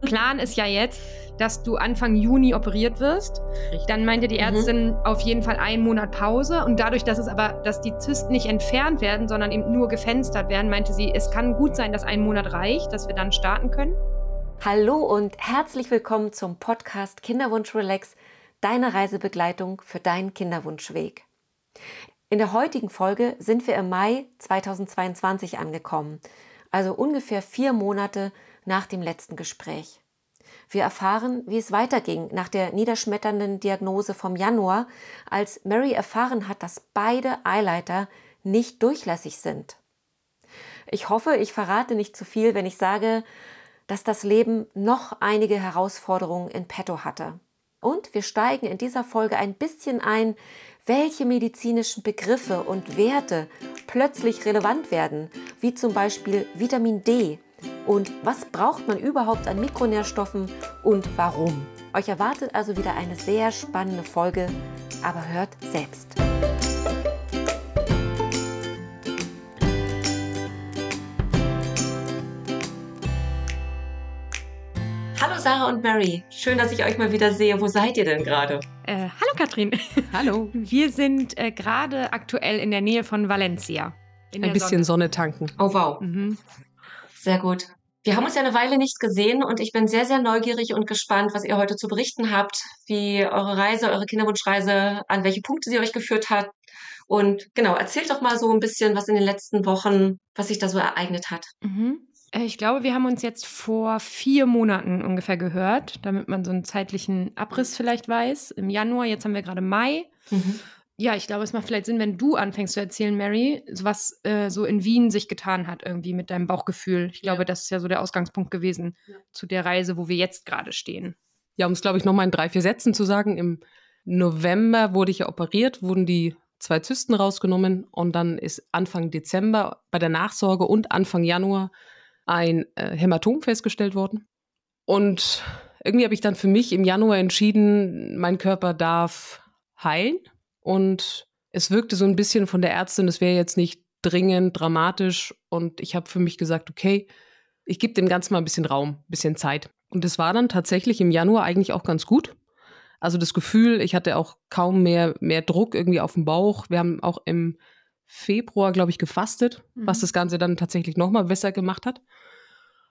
Plan ist ja jetzt, dass du Anfang Juni operiert wirst. Richtig. Dann meinte die mhm. Ärztin mhm. auf jeden Fall einen Monat Pause. Und dadurch, dass es aber, dass die Zysten nicht entfernt werden, sondern eben nur gefenstert werden, meinte sie, es kann gut sein, dass ein Monat reicht, dass wir dann starten können. Hallo und herzlich willkommen zum Podcast Kinderwunsch Relax, deine Reisebegleitung für deinen Kinderwunschweg. In der heutigen Folge sind wir im Mai 2022 angekommen, also ungefähr vier Monate nach dem letzten Gespräch. Wir erfahren, wie es weiterging nach der niederschmetternden Diagnose vom Januar, als Mary erfahren hat, dass beide Eileiter nicht durchlässig sind. Ich hoffe, ich verrate nicht zu viel, wenn ich sage, dass das Leben noch einige Herausforderungen in petto hatte. Und wir steigen in dieser Folge ein bisschen ein, welche medizinischen Begriffe und Werte plötzlich relevant werden, wie zum Beispiel Vitamin D, und was braucht man überhaupt an Mikronährstoffen und warum. Euch erwartet also wieder eine sehr spannende Folge, aber hört selbst. Hallo Sarah und Mary, schön, dass ich euch mal wieder sehe. Wo seid ihr denn gerade? Äh, hallo Katrin. Hallo. Wir sind äh, gerade aktuell in der Nähe von Valencia. Ein bisschen Sonne. Sonne tanken. Oh wow. Mhm. Sehr gut. Wir haben uns ja eine Weile nicht gesehen und ich bin sehr, sehr neugierig und gespannt, was ihr heute zu berichten habt, wie eure Reise, eure Kinderwunschreise, an welche Punkte sie euch geführt hat. Und genau, erzählt doch mal so ein bisschen, was in den letzten Wochen, was sich da so ereignet hat. Mhm. Äh, ich glaube, wir haben uns jetzt vor vier Monaten ungefähr gehört, damit man so einen zeitlichen Abriss vielleicht weiß. Im Januar, jetzt haben wir gerade Mai. Mhm. Ja, ich glaube, es macht vielleicht Sinn, wenn du anfängst zu erzählen, Mary, was äh, so in Wien sich getan hat, irgendwie mit deinem Bauchgefühl. Ich glaube, ja. das ist ja so der Ausgangspunkt gewesen ja. zu der Reise, wo wir jetzt gerade stehen. Ja, um es, glaube ich, nochmal in drei, vier Sätzen zu sagen, im November wurde ich ja operiert, wurden die zwei Zysten rausgenommen und dann ist Anfang Dezember bei der Nachsorge und Anfang Januar ein äh, Hämatom festgestellt worden. Und irgendwie habe ich dann für mich im Januar entschieden, mein Körper darf heilen und es wirkte so ein bisschen von der Ärztin, es wäre jetzt nicht dringend, dramatisch. Und ich habe für mich gesagt, okay, ich gebe dem Ganzen mal ein bisschen Raum, ein bisschen Zeit. Und es war dann tatsächlich im Januar eigentlich auch ganz gut. Also das Gefühl, ich hatte auch kaum mehr, mehr Druck irgendwie auf dem Bauch. Wir haben auch im Februar, glaube ich, gefastet, mhm. was das Ganze dann tatsächlich nochmal besser gemacht hat.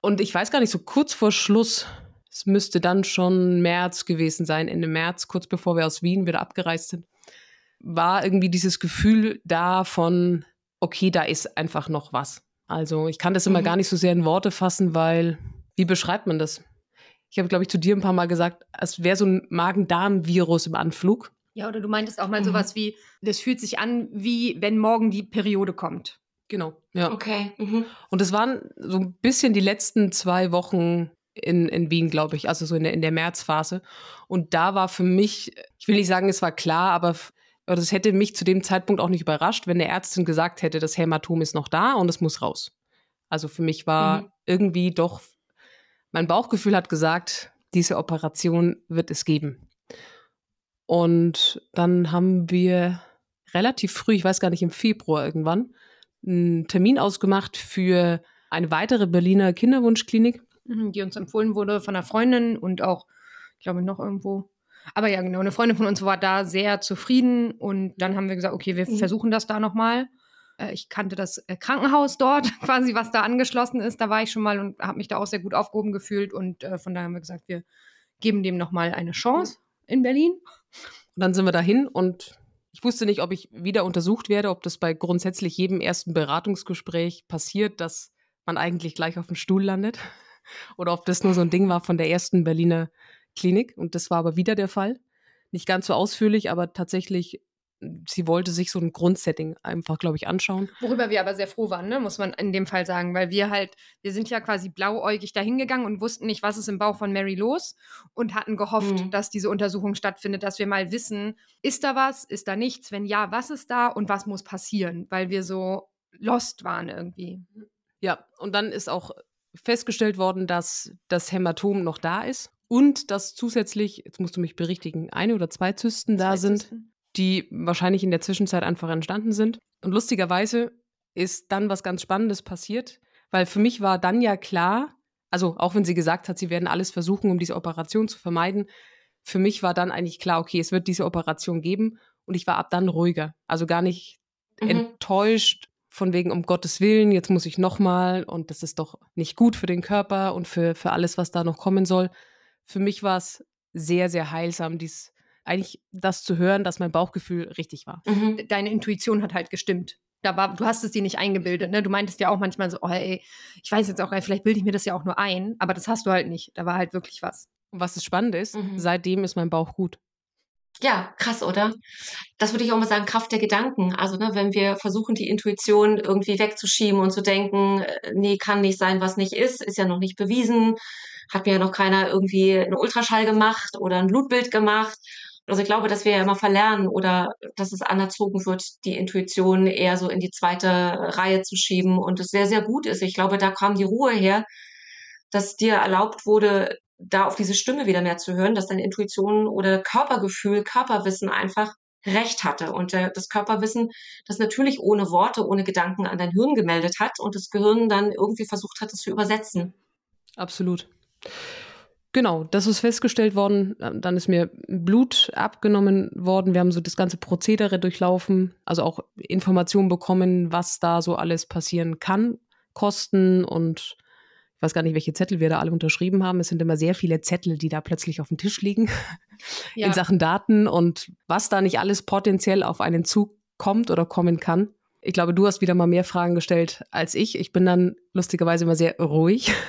Und ich weiß gar nicht, so kurz vor Schluss, es müsste dann schon März gewesen sein, Ende März, kurz bevor wir aus Wien wieder abgereist sind, war irgendwie dieses Gefühl da von, okay, da ist einfach noch was. Also ich kann das immer mhm. gar nicht so sehr in Worte fassen, weil, wie beschreibt man das? Ich habe, glaube ich, zu dir ein paar Mal gesagt, es wäre so ein Magen-Darm-Virus im Anflug. Ja, oder du meintest auch mal mhm. sowas wie, das fühlt sich an, wie wenn morgen die Periode kommt. Genau, ja. Okay. Mhm. Und es waren so ein bisschen die letzten zwei Wochen in, in Wien, glaube ich, also so in der, in der Märzphase. Und da war für mich, ich will nicht sagen, es war klar, aber aber das hätte mich zu dem Zeitpunkt auch nicht überrascht, wenn der Ärztin gesagt hätte, das Hämatom ist noch da und es muss raus. Also für mich war mhm. irgendwie doch, mein Bauchgefühl hat gesagt, diese Operation wird es geben. Und dann haben wir relativ früh, ich weiß gar nicht, im Februar irgendwann, einen Termin ausgemacht für eine weitere Berliner Kinderwunschklinik. Mhm, die uns empfohlen wurde von einer Freundin und auch, ich glaube, noch irgendwo aber ja, genau, eine Freundin von uns war da sehr zufrieden und dann haben wir gesagt, okay, wir mhm. versuchen das da nochmal. Äh, ich kannte das äh, Krankenhaus dort, quasi, was da angeschlossen ist. Da war ich schon mal und habe mich da auch sehr gut aufgehoben gefühlt und äh, von daher haben wir gesagt, wir geben dem nochmal eine Chance in Berlin. Und dann sind wir dahin und ich wusste nicht, ob ich wieder untersucht werde, ob das bei grundsätzlich jedem ersten Beratungsgespräch passiert, dass man eigentlich gleich auf dem Stuhl landet oder ob das nur so ein Ding war von der ersten Berliner Klinik und das war aber wieder der Fall. Nicht ganz so ausführlich, aber tatsächlich, sie wollte sich so ein Grundsetting einfach, glaube ich, anschauen. Worüber wir aber sehr froh waren, ne? muss man in dem Fall sagen, weil wir halt, wir sind ja quasi blauäugig dahingegangen und wussten nicht, was ist im Bauch von Mary los und hatten gehofft, mhm. dass diese Untersuchung stattfindet, dass wir mal wissen, ist da was, ist da nichts, wenn ja, was ist da und was muss passieren, weil wir so lost waren irgendwie. Ja, und dann ist auch festgestellt worden, dass das Hämatom noch da ist und dass zusätzlich, jetzt musst du mich berichtigen, eine oder zwei Zysten da zwei sind, Zysten. die wahrscheinlich in der Zwischenzeit einfach entstanden sind. Und lustigerweise ist dann was ganz Spannendes passiert, weil für mich war dann ja klar, Also auch wenn sie gesagt hat, sie werden alles versuchen, um diese Operation zu vermeiden. Für mich war dann eigentlich klar, okay, es wird diese Operation geben und ich war ab dann ruhiger. Also gar nicht mhm. enttäuscht von wegen um Gottes Willen, jetzt muss ich nochmal und das ist doch nicht gut für den Körper und für, für alles, was da noch kommen soll. Für mich war es sehr, sehr heilsam, dies eigentlich das zu hören, dass mein Bauchgefühl richtig war. Mhm. Deine Intuition hat halt gestimmt. Da war, du hast es dir nicht eingebildet, ne? Du meintest ja auch manchmal so, oh ey, ich weiß jetzt auch, vielleicht bilde ich mir das ja auch nur ein, aber das hast du halt nicht. Da war halt wirklich was. Und was das Spannende ist, mhm. seitdem ist mein Bauch gut. Ja, krass, oder? Das würde ich auch mal sagen, Kraft der Gedanken. Also, ne, wenn wir versuchen, die Intuition irgendwie wegzuschieben und zu denken, äh, nee, kann nicht sein, was nicht ist, ist ja noch nicht bewiesen, hat mir ja noch keiner irgendwie einen Ultraschall gemacht oder ein Blutbild gemacht. Also ich glaube, dass wir ja immer verlernen oder dass es anerzogen wird, die Intuition eher so in die zweite Reihe zu schieben und es sehr, sehr gut ist. Ich glaube, da kam die Ruhe her, dass dir erlaubt wurde, da auf diese Stimme wieder mehr zu hören, dass deine Intuition oder Körpergefühl, Körperwissen einfach recht hatte. Und äh, das Körperwissen, das natürlich ohne Worte, ohne Gedanken an dein Hirn gemeldet hat und das Gehirn dann irgendwie versucht hat, es zu übersetzen. Absolut. Genau, das ist festgestellt worden. Dann ist mir Blut abgenommen worden. Wir haben so das ganze Prozedere durchlaufen, also auch Informationen bekommen, was da so alles passieren kann, Kosten und ich weiß gar nicht, welche Zettel wir da alle unterschrieben haben. Es sind immer sehr viele Zettel, die da plötzlich auf dem Tisch liegen ja. in Sachen Daten und was da nicht alles potenziell auf einen Zug kommt oder kommen kann. Ich glaube, du hast wieder mal mehr Fragen gestellt als ich. Ich bin dann lustigerweise immer sehr ruhig.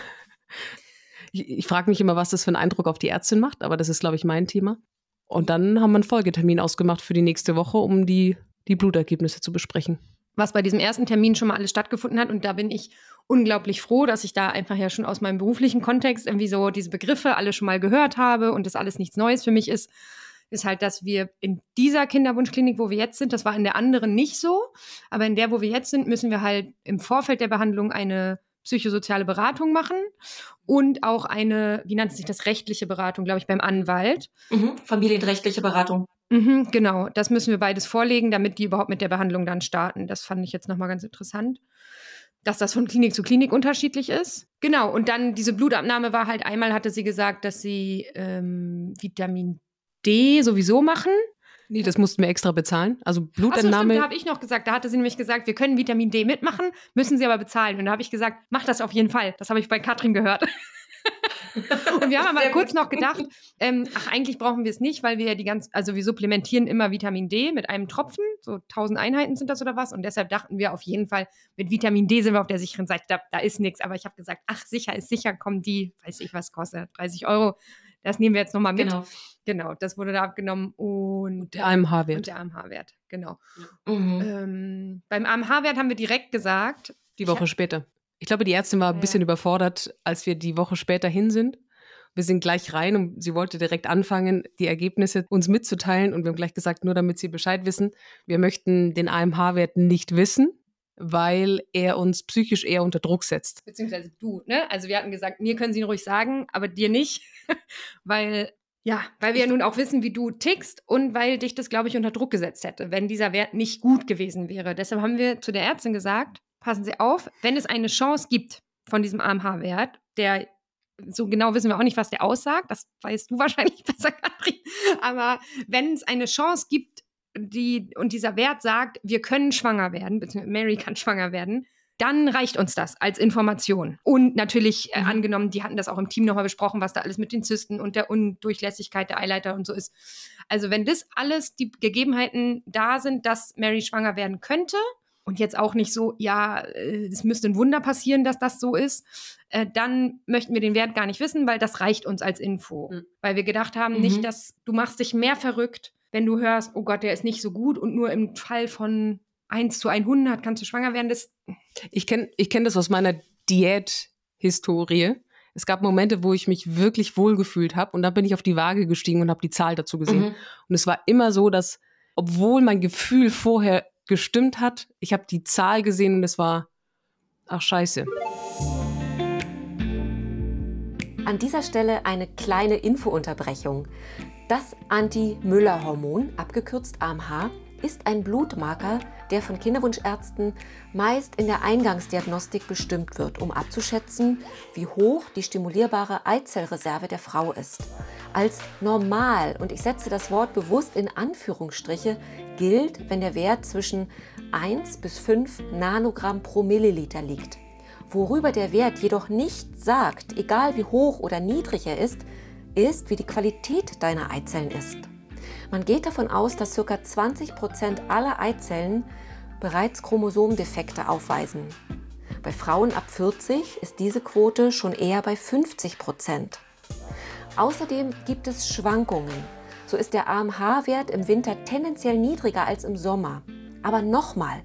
Ich, ich frage mich immer, was das für einen Eindruck auf die Ärztin macht, aber das ist, glaube ich, mein Thema. Und dann haben wir einen Folgetermin ausgemacht für die nächste Woche, um die, die Blutergebnisse zu besprechen was bei diesem ersten Termin schon mal alles stattgefunden hat. Und da bin ich unglaublich froh, dass ich da einfach ja schon aus meinem beruflichen Kontext irgendwie so diese Begriffe alle schon mal gehört habe und das alles nichts Neues für mich ist, ist halt, dass wir in dieser Kinderwunschklinik, wo wir jetzt sind, das war in der anderen nicht so, aber in der, wo wir jetzt sind, müssen wir halt im Vorfeld der Behandlung eine psychosoziale Beratung machen und auch eine, wie nennt sich das, rechtliche Beratung, glaube ich, beim Anwalt. Mhm, familienrechtliche Beratung. Mhm, genau, das müssen wir beides vorlegen, damit die überhaupt mit der Behandlung dann starten. Das fand ich jetzt nochmal ganz interessant. Dass das von Klinik zu Klinik unterschiedlich ist. Genau, und dann diese Blutabnahme war halt einmal, hatte sie gesagt, dass sie ähm, Vitamin D sowieso machen. Nee, das mussten wir extra bezahlen. Also Blutentnahme. So, da habe ich noch gesagt, da hatte sie nämlich gesagt, wir können Vitamin D mitmachen, müssen sie aber bezahlen. Und da habe ich gesagt, mach das auf jeden Fall. Das habe ich bei Katrin gehört. und wir haben aber kurz noch gedacht, ähm, ach, eigentlich brauchen wir es nicht, weil wir ja die ganz, also wir supplementieren immer Vitamin D mit einem Tropfen, so 1000 Einheiten sind das oder was. Und deshalb dachten wir auf jeden Fall, mit Vitamin D sind wir auf der sicheren Seite, da, da ist nichts. Aber ich habe gesagt, ach, sicher ist sicher, kommen die, weiß ich was kostet, 30 Euro. Das nehmen wir jetzt nochmal mit. Genau. genau, das wurde da abgenommen. Und, der AMH-Wert. Und der AMH-Wert, genau. Mhm. Ähm, beim AMH-Wert haben wir direkt gesagt. Die Woche später. Ich glaube, die Ärztin war ein bisschen ja. überfordert, als wir die Woche später hin sind. Wir sind gleich rein und sie wollte direkt anfangen, die Ergebnisse uns mitzuteilen. Und wir haben gleich gesagt, nur damit Sie Bescheid wissen, wir möchten den AMH-Wert nicht wissen, weil er uns psychisch eher unter Druck setzt. Beziehungsweise du, ne? Also wir hatten gesagt, mir können Sie ihn ruhig sagen, aber dir nicht, weil ja, weil wir ja nun auch wissen, wie du tickst und weil dich das, glaube ich, unter Druck gesetzt hätte, wenn dieser Wert nicht gut gewesen wäre. Deshalb haben wir zu der Ärztin gesagt, passen Sie auf, wenn es eine Chance gibt von diesem AMH-Wert, der so genau wissen wir auch nicht, was der aussagt, das weißt du wahrscheinlich besser, Katrin, aber wenn es eine Chance gibt, die, und dieser Wert sagt, wir können schwanger werden, beziehungsweise Mary kann schwanger werden, dann reicht uns das als Information. Und natürlich äh, mhm. angenommen, die hatten das auch im Team nochmal besprochen, was da alles mit den Zysten und der Undurchlässigkeit der Eileiter und so ist. Also wenn das alles die Gegebenheiten da sind, dass Mary schwanger werden könnte, und jetzt auch nicht so, ja, äh, es müsste ein Wunder passieren, dass das so ist, äh, dann möchten wir den Wert gar nicht wissen, weil das reicht uns als Info. Mhm. Weil wir gedacht haben, mhm. nicht, dass du machst dich mehr verrückt, wenn du hörst, oh Gott, der ist nicht so gut und nur im Fall von 1 zu 100 kannst du schwanger werden. Das ich kenne ich kenn das aus meiner Diät-Historie. Es gab Momente, wo ich mich wirklich wohlgefühlt habe und dann bin ich auf die Waage gestiegen und habe die Zahl dazu gesehen. Mhm. Und es war immer so, dass, obwohl mein Gefühl vorher gestimmt hat. Ich habe die Zahl gesehen und es war, ach scheiße. An dieser Stelle eine kleine Infounterbrechung. Das Anti-Müller-Hormon, abgekürzt AMH, ist ein Blutmarker, der von Kinderwunschärzten meist in der Eingangsdiagnostik bestimmt wird, um abzuschätzen, wie hoch die stimulierbare Eizellreserve der Frau ist. Als normal, und ich setze das Wort bewusst in Anführungsstriche, gilt, wenn der Wert zwischen 1 bis 5 Nanogramm pro Milliliter liegt. Worüber der Wert jedoch nicht sagt, egal wie hoch oder niedrig er ist, ist, wie die Qualität deiner Eizellen ist. Man geht davon aus, dass ca. 20 Prozent aller Eizellen bereits Chromosomdefekte aufweisen. Bei Frauen ab 40 ist diese Quote schon eher bei 50 Prozent. Außerdem gibt es Schwankungen. So ist der AMH-Wert im Winter tendenziell niedriger als im Sommer. Aber nochmal,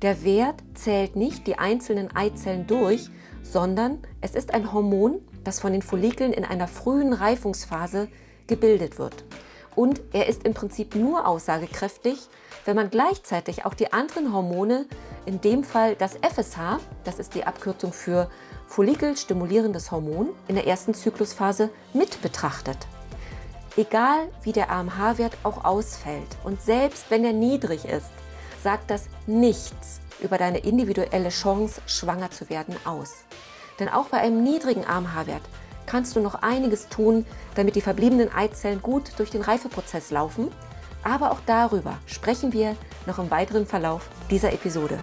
der Wert zählt nicht die einzelnen Eizellen durch, sondern es ist ein Hormon, das von den Follikeln in einer frühen Reifungsphase gebildet wird. Und er ist im Prinzip nur aussagekräftig, wenn man gleichzeitig auch die anderen Hormone, in dem Fall das FSH, das ist die Abkürzung für Follikelstimulierendes Hormon, in der ersten Zyklusphase mit betrachtet. Egal wie der AMH-Wert auch ausfällt und selbst wenn er niedrig ist, sagt das nichts über deine individuelle Chance, schwanger zu werden, aus. Denn auch bei einem niedrigen AMH-Wert kannst du noch einiges tun, damit die verbliebenen Eizellen gut durch den Reifeprozess laufen. Aber auch darüber sprechen wir noch im weiteren Verlauf dieser Episode.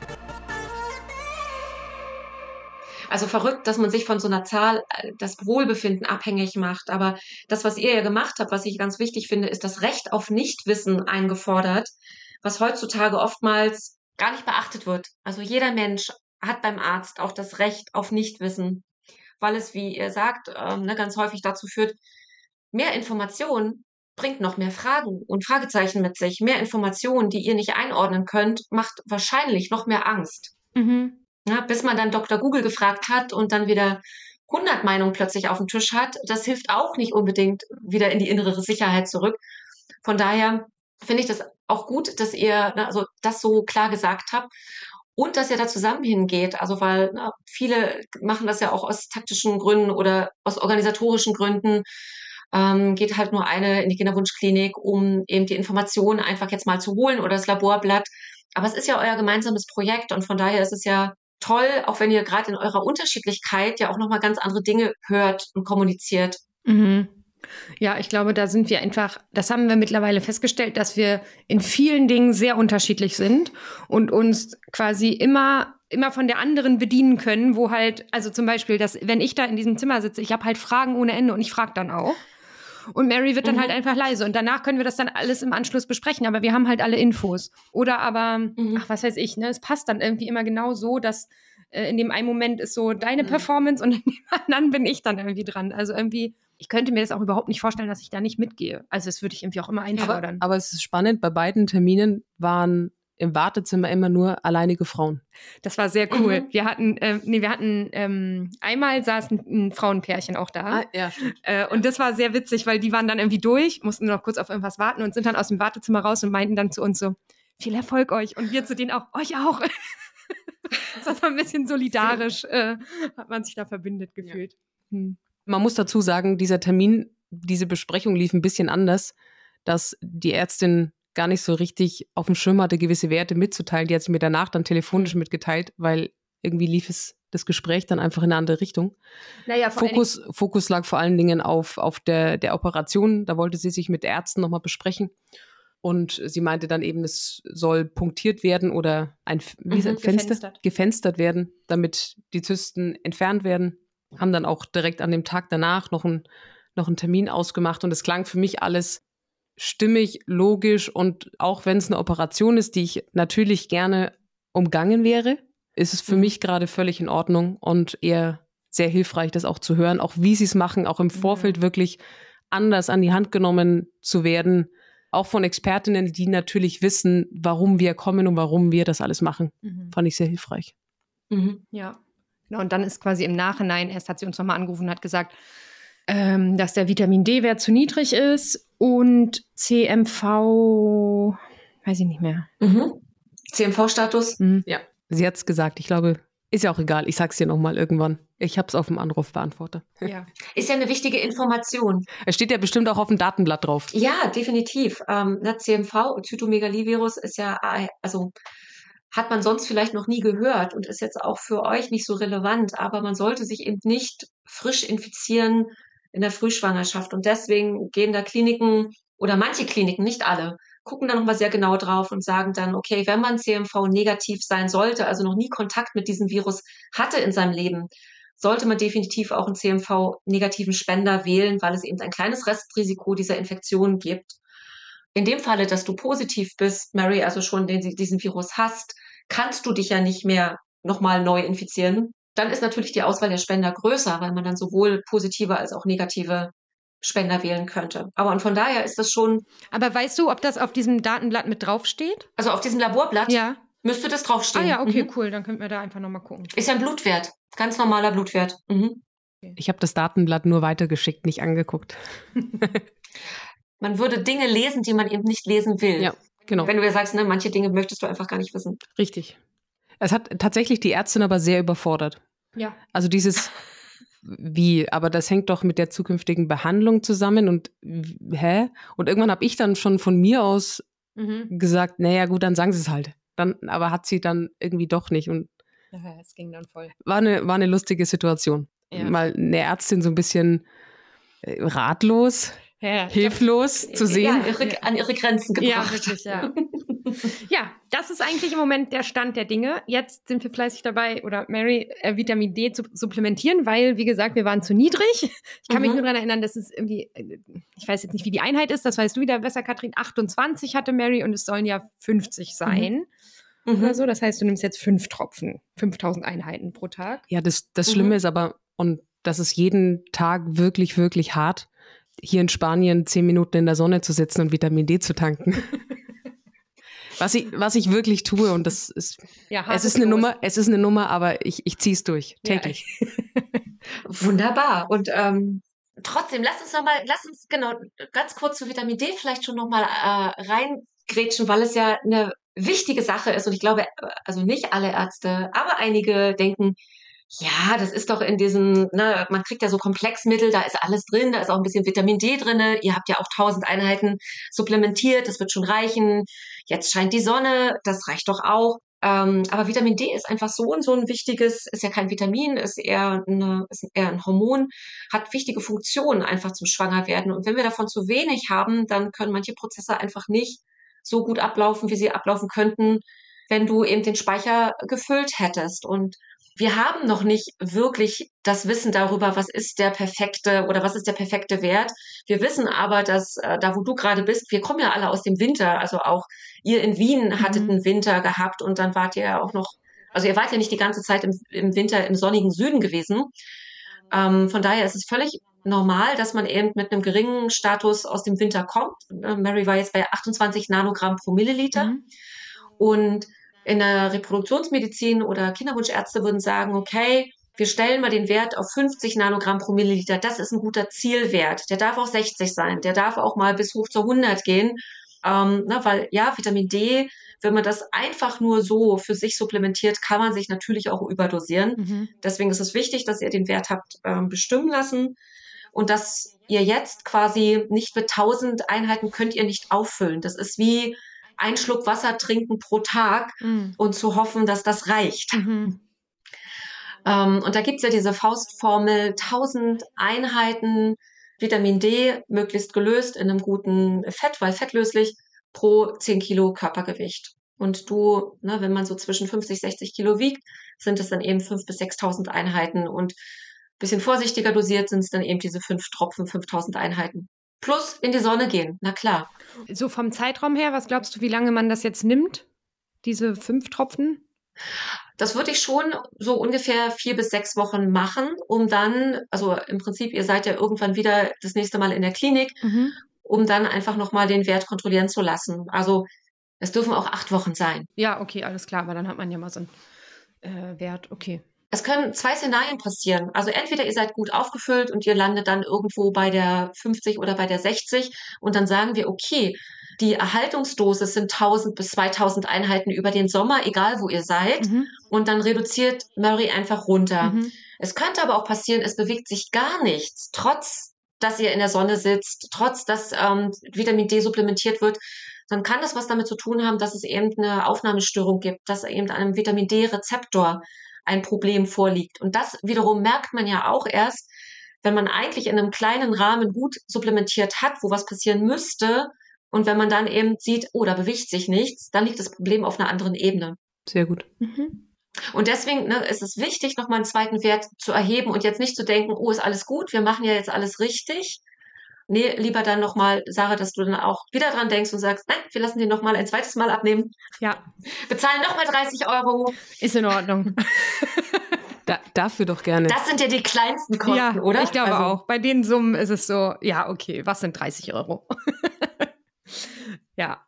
Also verrückt, dass man sich von so einer Zahl äh, das Wohlbefinden abhängig macht. Aber das, was ihr ja gemacht habt, was ich ganz wichtig finde, ist das Recht auf Nichtwissen eingefordert, was heutzutage oftmals gar nicht beachtet wird. Also jeder Mensch hat beim Arzt auch das Recht auf Nichtwissen weil es, wie ihr sagt, ähm, ne, ganz häufig dazu führt, mehr Information bringt noch mehr Fragen und Fragezeichen mit sich. Mehr Informationen, die ihr nicht einordnen könnt, macht wahrscheinlich noch mehr Angst. Mhm. Ja, bis man dann Dr. Google gefragt hat und dann wieder 100 Meinungen plötzlich auf dem Tisch hat, das hilft auch nicht unbedingt wieder in die innere Sicherheit zurück. Von daher finde ich das auch gut, dass ihr ne, also das so klar gesagt habt und dass er da zusammen hingeht. Also weil na, viele machen das ja auch aus taktischen Gründen oder aus organisatorischen Gründen. Ähm, geht halt nur eine in die Kinderwunschklinik, um eben die Informationen einfach jetzt mal zu holen oder das Laborblatt. Aber es ist ja euer gemeinsames Projekt und von daher ist es ja toll, auch wenn ihr gerade in eurer Unterschiedlichkeit ja auch nochmal ganz andere Dinge hört und kommuniziert. Mhm. Ja, ich glaube, da sind wir einfach, das haben wir mittlerweile festgestellt, dass wir in vielen Dingen sehr unterschiedlich sind und uns quasi immer immer von der anderen bedienen können, wo halt, also zum Beispiel, dass, wenn ich da in diesem Zimmer sitze, ich habe halt Fragen ohne Ende und ich frage dann auch. Und Mary wird dann mhm. halt einfach leise. Und danach können wir das dann alles im Anschluss besprechen. Aber wir haben halt alle Infos. Oder aber, mhm. ach, was weiß ich, ne? Es passt dann irgendwie immer genau so, dass äh, in dem einen Moment ist so deine mhm. Performance und in dem anderen bin ich dann irgendwie dran. Also irgendwie ich könnte mir das auch überhaupt nicht vorstellen, dass ich da nicht mitgehe. Also das würde ich irgendwie auch immer einfordern. Aber, aber es ist spannend, bei beiden Terminen waren im Wartezimmer immer nur alleinige Frauen. Das war sehr cool. Mhm. Wir hatten, äh, nee, wir hatten ähm, einmal saß ein, ein Frauenpärchen auch da. Ah, ja. Äh, und das war sehr witzig, weil die waren dann irgendwie durch, mussten noch kurz auf irgendwas warten und sind dann aus dem Wartezimmer raus und meinten dann zu uns so, viel Erfolg euch. Und wir zu denen auch, euch auch. das war ein bisschen solidarisch, äh, hat man sich da verbindet gefühlt. Ja. Hm. Man muss dazu sagen, dieser Termin, diese Besprechung lief ein bisschen anders, dass die Ärztin gar nicht so richtig auf dem Schirm hatte, gewisse Werte mitzuteilen. Die hat sie mir danach dann telefonisch mitgeteilt, weil irgendwie lief es das Gespräch dann einfach in eine andere Richtung. Naja, Fokus, Fokus lag vor allen Dingen auf, auf der, der Operation. Da wollte sie sich mit Ärzten nochmal besprechen. Und sie meinte dann eben, es soll punktiert werden oder ein wie mhm, Fenster, gefenstert. gefenstert werden, damit die Zysten entfernt werden haben dann auch direkt an dem Tag danach noch, ein, noch einen Termin ausgemacht und es klang für mich alles stimmig, logisch und auch wenn es eine Operation ist, die ich natürlich gerne umgangen wäre, ist es für mhm. mich gerade völlig in Ordnung und eher sehr hilfreich, das auch zu hören, auch wie sie es machen, auch im Vorfeld mhm. wirklich anders an die Hand genommen zu werden, auch von Expertinnen, die natürlich wissen, warum wir kommen und warum wir das alles machen. Mhm. Fand ich sehr hilfreich. Mhm. Ja, Genau, und dann ist quasi im Nachhinein, erst hat sie uns nochmal angerufen und hat gesagt, ähm, dass der Vitamin D-Wert zu niedrig ist und CMV, weiß ich nicht mehr. Mhm. CMV-Status? Mhm. Ja. Sie hat es gesagt, ich glaube Ist ja auch egal, ich sag's dir nochmal irgendwann. Ich hab's auf dem Anrufbeantworter. Ja. Ist ja eine wichtige Information. Es steht ja bestimmt auch auf dem Datenblatt drauf. Ja, definitiv. Ähm, na, CMV, Zytomegalivirus, ist ja, äh, also hat man sonst vielleicht noch nie gehört und ist jetzt auch für euch nicht so relevant, aber man sollte sich eben nicht frisch infizieren in der Frühschwangerschaft. Und deswegen gehen da Kliniken oder manche Kliniken, nicht alle, gucken da nochmal sehr genau drauf und sagen dann, okay, wenn man CMV negativ sein sollte, also noch nie Kontakt mit diesem Virus hatte in seinem Leben, sollte man definitiv auch einen CMV-negativen Spender wählen, weil es eben ein kleines Restrisiko dieser Infektion gibt. In dem Falle, dass du positiv bist, Mary, also schon den, diesen Virus hast, kannst du dich ja nicht mehr nochmal neu infizieren. Dann ist natürlich die Auswahl der Spender größer, weil man dann sowohl positive als auch negative Spender wählen könnte. Aber und von daher ist das schon. Aber weißt du, ob das auf diesem Datenblatt mit draufsteht? Also auf diesem Laborblatt Ja. müsste das draufstehen. Ah ja, okay, Mhm. cool. Dann könnten wir da einfach nochmal gucken. Ist ja ein Blutwert. Ganz normaler Blutwert. Mhm. Ich habe das Datenblatt nur weitergeschickt, nicht angeguckt. Man würde Dinge lesen, die man eben nicht lesen will. Ja, genau. Wenn du ja sagst, ne, manche Dinge möchtest du einfach gar nicht wissen. Richtig. Es hat tatsächlich die Ärztin aber sehr überfordert. Ja. Also dieses wie, aber das hängt doch mit der zukünftigen Behandlung zusammen und hä? Und irgendwann habe ich dann schon von mir aus Mhm. gesagt, naja gut, dann sagen sie es halt. Dann, aber hat sie dann irgendwie doch nicht und Ja, es ging dann voll. war eine, war eine lustige Situation. Ja. Mal eine Ärztin so ein bisschen äh, ratlos, Ja, hilflos zu sehen. Ja, ihre, an ihre Grenzen gebracht. Ja, wirklich, ja. ja, das ist eigentlich im Moment der Stand der Dinge. Jetzt sind wir fleißig dabei, oder Mary, äh, Vitamin D zu supplementieren, weil, wie gesagt, wir waren zu niedrig. Ich kann mich Mhm. nur daran erinnern, dass es irgendwie, äh, ich weiß jetzt nicht, wie die Einheit ist, das weißt du wieder besser, Katrin, 28 hatte Mary und es sollen ja 50 sein Mhm. oder so. Das heißt, du nimmst jetzt fünf Tropfen, 5000 Einheiten pro Tag. Ja, das, das Mhm. Schlimme ist aber, und das ist jeden Tag wirklich, wirklich hart, hier in Spanien zehn Minuten in der Sonne zu sitzen und Vitamin D zu tanken. was, ich, was ich wirklich tue, und das ist, Ja, es ist eine los. Nummer, es ist eine Nummer, aber ich, ich ziehe es durch, Ja, täglich. Wunderbar. Und ähm, trotzdem, lass uns noch mal, lass uns genau ganz kurz zu Vitamin D vielleicht schon noch mal äh, reingrätschen, weil es ja eine wichtige Sache ist. Und ich glaube, also nicht alle Ärzte, aber einige denken, ja, das ist doch in diesem, ne, man kriegt ja so Komplexmittel, da ist alles drin, da ist auch ein bisschen Vitamin D drinne. Ihr habt ja auch 1000 Einheiten supplementiert, das wird schon reichen. Jetzt scheint die Sonne, das reicht doch auch. Ähm, aber Vitamin D ist einfach so und so ein wichtiges, ist ja kein Vitamin, ist eher, eine, ist eher ein Hormon, hat wichtige Funktionen einfach zum Schwangerwerden. Und wenn wir davon zu wenig haben, dann können manche Prozesse einfach nicht so gut ablaufen, wie sie ablaufen könnten, wenn du eben den Speicher gefüllt hättest. Und wir haben noch nicht wirklich das Wissen darüber, was ist der perfekte oder was ist der perfekte Wert. Wir wissen aber, dass äh, da, wo du gerade bist, wir kommen ja alle aus dem Winter. Also auch ihr in Wien hattet Mhm. einen Winter gehabt und dann wart ihr ja auch noch, also ihr wart ja nicht die ganze Zeit im, im Winter im sonnigen Süden gewesen. Ähm, von daher ist es völlig normal, dass man eben mit einem geringen Status aus dem Winter kommt. Äh, Mary war jetzt bei 28 Nanogramm pro Milliliter. Mhm. Und in der Reproduktionsmedizin oder Kinderwunschärzte würden sagen, okay, wir stellen mal den Wert auf 50 Nanogramm pro Milliliter. Das ist ein guter Zielwert. Der darf auch 60 sein. Der darf auch mal bis hoch zu 100 gehen. Ähm, na, weil ja, Vitamin D, wenn man das einfach nur so für sich supplementiert, kann man sich natürlich auch überdosieren. Mhm. Deswegen ist es wichtig, dass ihr den Wert habt ähm, bestimmen lassen und dass ihr jetzt quasi nicht mit 1000 Einheiten könnt ihr nicht auffüllen. Das ist wie ein Schluck Wasser trinken pro Tag Mhm. und zu hoffen, dass das reicht. Mhm. Ähm, und da gibt's ja diese Faustformel, 1000 Einheiten Vitamin D, möglichst gelöst in einem guten Fett, weil fettlöslich, pro 10 Kilo Körpergewicht. Und du, ne, wenn man so zwischen 50, 60 Kilo wiegt, sind es dann eben 5.000 bis 6.000 Einheiten. Und bisschen vorsichtiger dosiert sind es dann eben diese fünf Tropfen, 5.000 Einheiten. Plus in die Sonne gehen, na klar. So vom Zeitraum her, was glaubst du, wie lange man das jetzt nimmt? Diese fünf Tropfen? Das würde ich schon so ungefähr vier bis sechs Wochen machen, um dann, also im Prinzip, ihr seid ja irgendwann wieder das nächste Mal in der Klinik, Mhm. um dann einfach nochmal den Wert kontrollieren zu lassen. Also es dürfen auch acht Wochen sein. Ja, okay, alles klar, aber dann hat man ja mal so einen äh, Wert. Okay. Es können zwei Szenarien passieren. Also entweder ihr seid gut aufgefüllt und ihr landet dann irgendwo bei der 50 oder bei der 60 und dann sagen wir, okay, die Erhaltungsdosis sind 1000 bis 2000 Einheiten über den Sommer, egal wo ihr seid. Mhm. und dann reduziert Mary einfach runter. Mhm. Es könnte aber auch passieren, es bewegt sich gar nichts, trotz dass ihr in der Sonne sitzt, trotz dass ähm, Vitamin D supplementiert wird, dann kann das was damit zu tun haben, dass es eben eine Aufnahmestörung gibt, dass eben an einem Vitamin D-Rezeptor ein Problem vorliegt. Und das wiederum merkt man ja auch erst, wenn man eigentlich in einem kleinen Rahmen gut supplementiert hat, wo was passieren müsste. Und wenn man dann eben sieht, oh, da bewegt sich nichts, dann liegt das Problem auf einer anderen Ebene. Sehr gut. Mhm. Und deswegen ne, ist es wichtig, nochmal einen zweiten Wert zu erheben und jetzt nicht zu denken, oh, ist alles gut, wir machen ja jetzt alles richtig. Nee, lieber dann nochmal, Sarah, dass du dann auch wieder dran denkst und sagst, nein, wir lassen den nochmal ein zweites Mal abnehmen. Ja. Bezahlen nochmal 30 Euro. Ist in Ordnung. Da, dafür doch gerne. Das sind ja die kleinsten Kosten, ja, oder? Ich glaube also, auch. Bei den Summen ist es so, ja, okay, was sind 30 Euro? ja.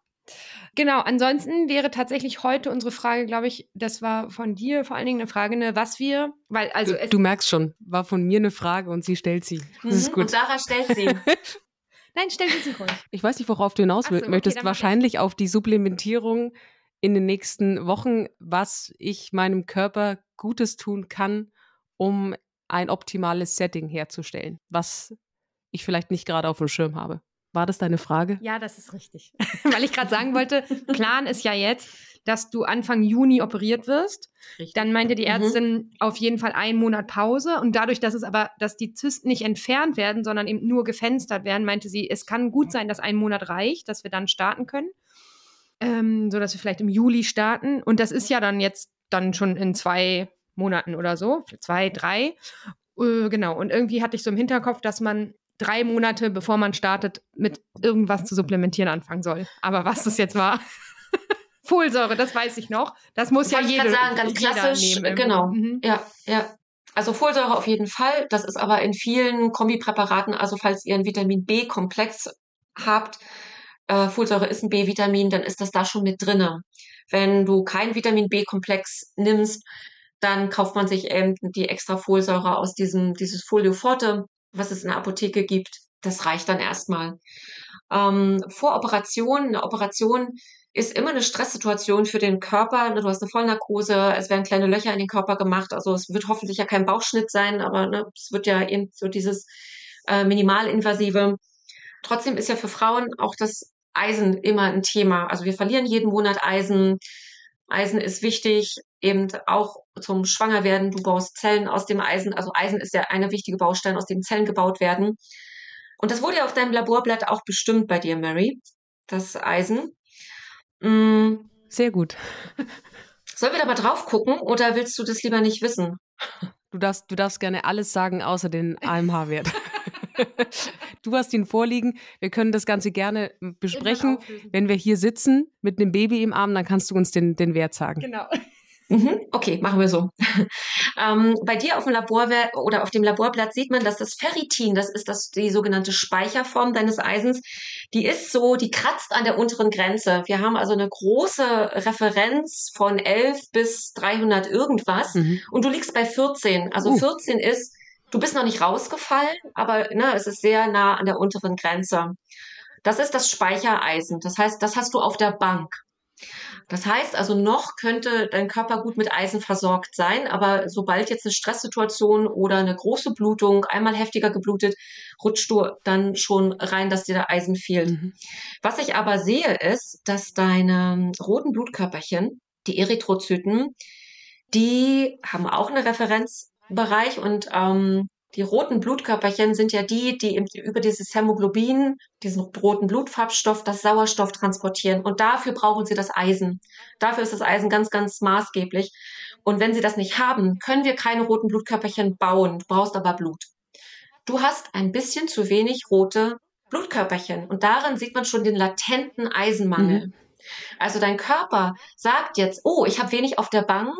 Genau, ansonsten wäre tatsächlich heute unsere Frage, glaube ich, das war von dir vor allen Dingen eine Frage, ne, was wir, weil also. Du, du merkst schon, war von mir eine Frage und sie stellt sie. Das mhm, ist gut. Und Sarah stellt sie. Nein, stell sie ruhig. Ich weiß nicht, worauf du hinaus so, möchtest. Okay, Wahrscheinlich auf die Supplementierung in den nächsten Wochen, was ich meinem Körper Gutes tun kann, um ein optimales Setting herzustellen, was ich vielleicht nicht gerade auf dem Schirm habe. War das deine Frage? Ja, das ist richtig. Weil ich gerade sagen wollte, Plan ist ja jetzt, dass du Anfang Juni operiert wirst. Richtig. Dann meinte die mhm. Ärztin mhm. auf jeden Fall einen Monat Pause. Und dadurch, dass es aber, dass die Zysten nicht entfernt werden, sondern eben nur gefenstert werden, meinte sie, es kann gut sein, dass ein Monat reicht, dass wir dann starten können ähm, so dass wir vielleicht im Juli starten. Und das ist ja dann jetzt dann schon in zwei Monaten oder so, zwei, drei. Äh, genau. Und irgendwie hatte ich so im Hinterkopf, dass man drei Monate, bevor man startet, mit irgendwas zu supplementieren anfangen soll. Aber was das jetzt war. Folsäure, das weiß ich noch. Das muss Wollte ja jeder, sagen, ganz klassisch. Genau. Mhm. Ja, ja. Also Folsäure auf jeden Fall. Das ist aber in vielen Kombipräparaten, also falls ihr einen Vitamin B-Komplex habt, äh, Folsäure ist ein B-Vitamin, dann ist das da schon mit drinne. Wenn du kein Vitamin B-Komplex nimmst, dann kauft man sich eben die extra Folsäure aus diesem, dieses Folio Forte, was es in der Apotheke gibt. Das reicht dann erstmal. Ähm, vor Operation, eine Operation ist immer eine Stresssituation für den Körper. Du hast eine Vollnarkose, es werden kleine Löcher in den Körper gemacht. Also es wird hoffentlich ja kein Bauchschnitt sein, aber ne, es wird ja eben so dieses äh, minimalinvasive. Trotzdem ist ja für Frauen auch das Eisen immer ein Thema. Also wir verlieren jeden Monat Eisen. Eisen ist wichtig, eben auch zum Schwangerwerden. Du baust Zellen aus dem Eisen. Also Eisen ist ja eine wichtige Baustein, aus dem Zellen gebaut werden. Und das wurde ja auf deinem Laborblatt auch bestimmt bei dir, Mary, das Eisen. Mm. Sehr gut. Sollen wir da mal drauf gucken oder willst du das lieber nicht wissen? Du darfst, du darfst gerne alles sagen, außer den AMH-Wert. du hast ihn vorliegen. Wir können das Ganze gerne besprechen. Wenn wir hier sitzen mit einem Baby im Arm, dann kannst du uns den, den Wert sagen. Genau. Mhm, okay, machen wir so. ähm, bei dir auf dem Labor oder auf dem Laborblatt sieht man, dass das Ferritin, das ist das, die sogenannte Speicherform deines Eisens, die ist so, die kratzt an der unteren Grenze. Wir haben also eine große Referenz von 11 bis 300 irgendwas mhm. und du liegst bei 14. Also uh. 14 ist Du bist noch nicht rausgefallen, aber ne, es ist sehr nah an der unteren Grenze. Das ist das Speichereisen. Das heißt, das hast du auf der Bank. Das heißt also, noch könnte dein Körper gut mit Eisen versorgt sein, aber sobald jetzt eine Stresssituation oder eine große Blutung, einmal heftiger geblutet, rutscht du dann schon rein, dass dir da Eisen fehlt. Mhm. Was ich aber sehe, ist, dass deine roten Blutkörperchen, die Erythrozyten, die haben auch eine Referenz Bereich und ähm, die roten Blutkörperchen sind ja die, die über dieses Hämoglobin, diesen roten Blutfarbstoff, das Sauerstoff transportieren. Und dafür brauchen sie das Eisen. Dafür ist das Eisen ganz, ganz maßgeblich. Und wenn sie das nicht haben, können wir keine roten Blutkörperchen bauen. Du brauchst aber Blut. Du hast ein bisschen zu wenig rote Blutkörperchen. Und darin sieht man schon den latenten Eisenmangel. Mhm. Also dein Körper sagt jetzt, oh, ich habe wenig auf der Bank,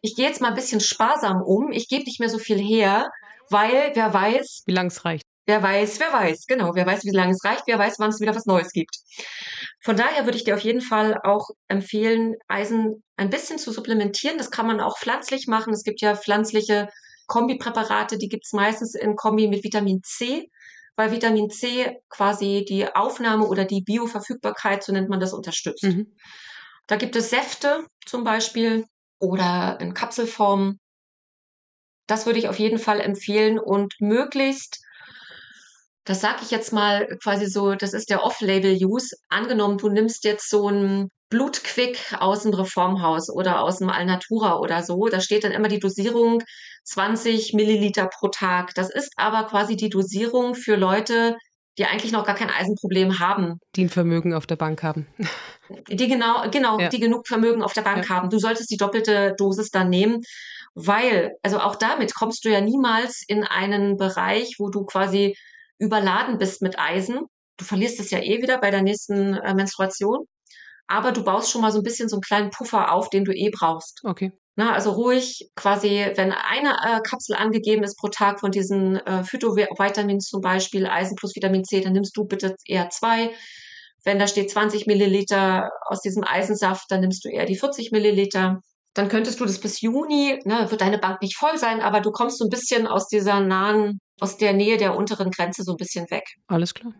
ich gehe jetzt mal ein bisschen sparsam um, ich gebe nicht mehr so viel her, weil wer weiß. Wie lange es reicht. Wer weiß, wer weiß, genau, wer weiß, wie lange es reicht, wer weiß, wann es wieder was Neues gibt. Von daher würde ich dir auf jeden Fall auch empfehlen, Eisen ein bisschen zu supplementieren. Das kann man auch pflanzlich machen. Es gibt ja pflanzliche Kombipräparate, die gibt es meistens in Kombi mit Vitamin C, weil Vitamin C quasi die Aufnahme oder die Bioverfügbarkeit, so nennt man das, unterstützt. Mhm. Da gibt es Säfte zum Beispiel, oder in Kapselform. Das würde ich auf jeden Fall empfehlen und möglichst, das sage ich jetzt mal quasi so, das ist der Off-Label-Use. Angenommen, du nimmst jetzt so ein Blutquick aus dem Reformhaus oder aus dem Alnatura oder so. Da steht dann immer die Dosierung 20 Milliliter pro Tag. Das ist aber quasi die Dosierung für Leute, die eigentlich noch gar kein Eisenproblem haben. Die ein Vermögen auf der Bank haben. Die genau, genau, ja. die genug Vermögen auf der Bank ja. haben. Du solltest die doppelte Dosis dann nehmen, weil, also auch damit kommst du ja niemals in einen Bereich, wo du quasi überladen bist mit Eisen. Du verlierst es ja eh wieder bei der nächsten äh, Menstruation. Aber du baust schon mal so ein bisschen so einen kleinen Puffer auf, den du eh brauchst. Okay. Na, also ruhig quasi, wenn eine äh, Kapsel angegeben ist pro Tag von diesen äh, Phytovitamins zum Beispiel, Eisen plus Vitamin C, dann nimmst du bitte eher zwei. Wenn da steht 20 Milliliter aus diesem Eisensaft, dann nimmst du eher die 40 Milliliter. Dann könntest du das bis Juni, ne, wird deine Bank nicht voll sein, aber du kommst so ein bisschen aus dieser nahen, aus der Nähe der unteren Grenze so ein bisschen weg. Alles klar.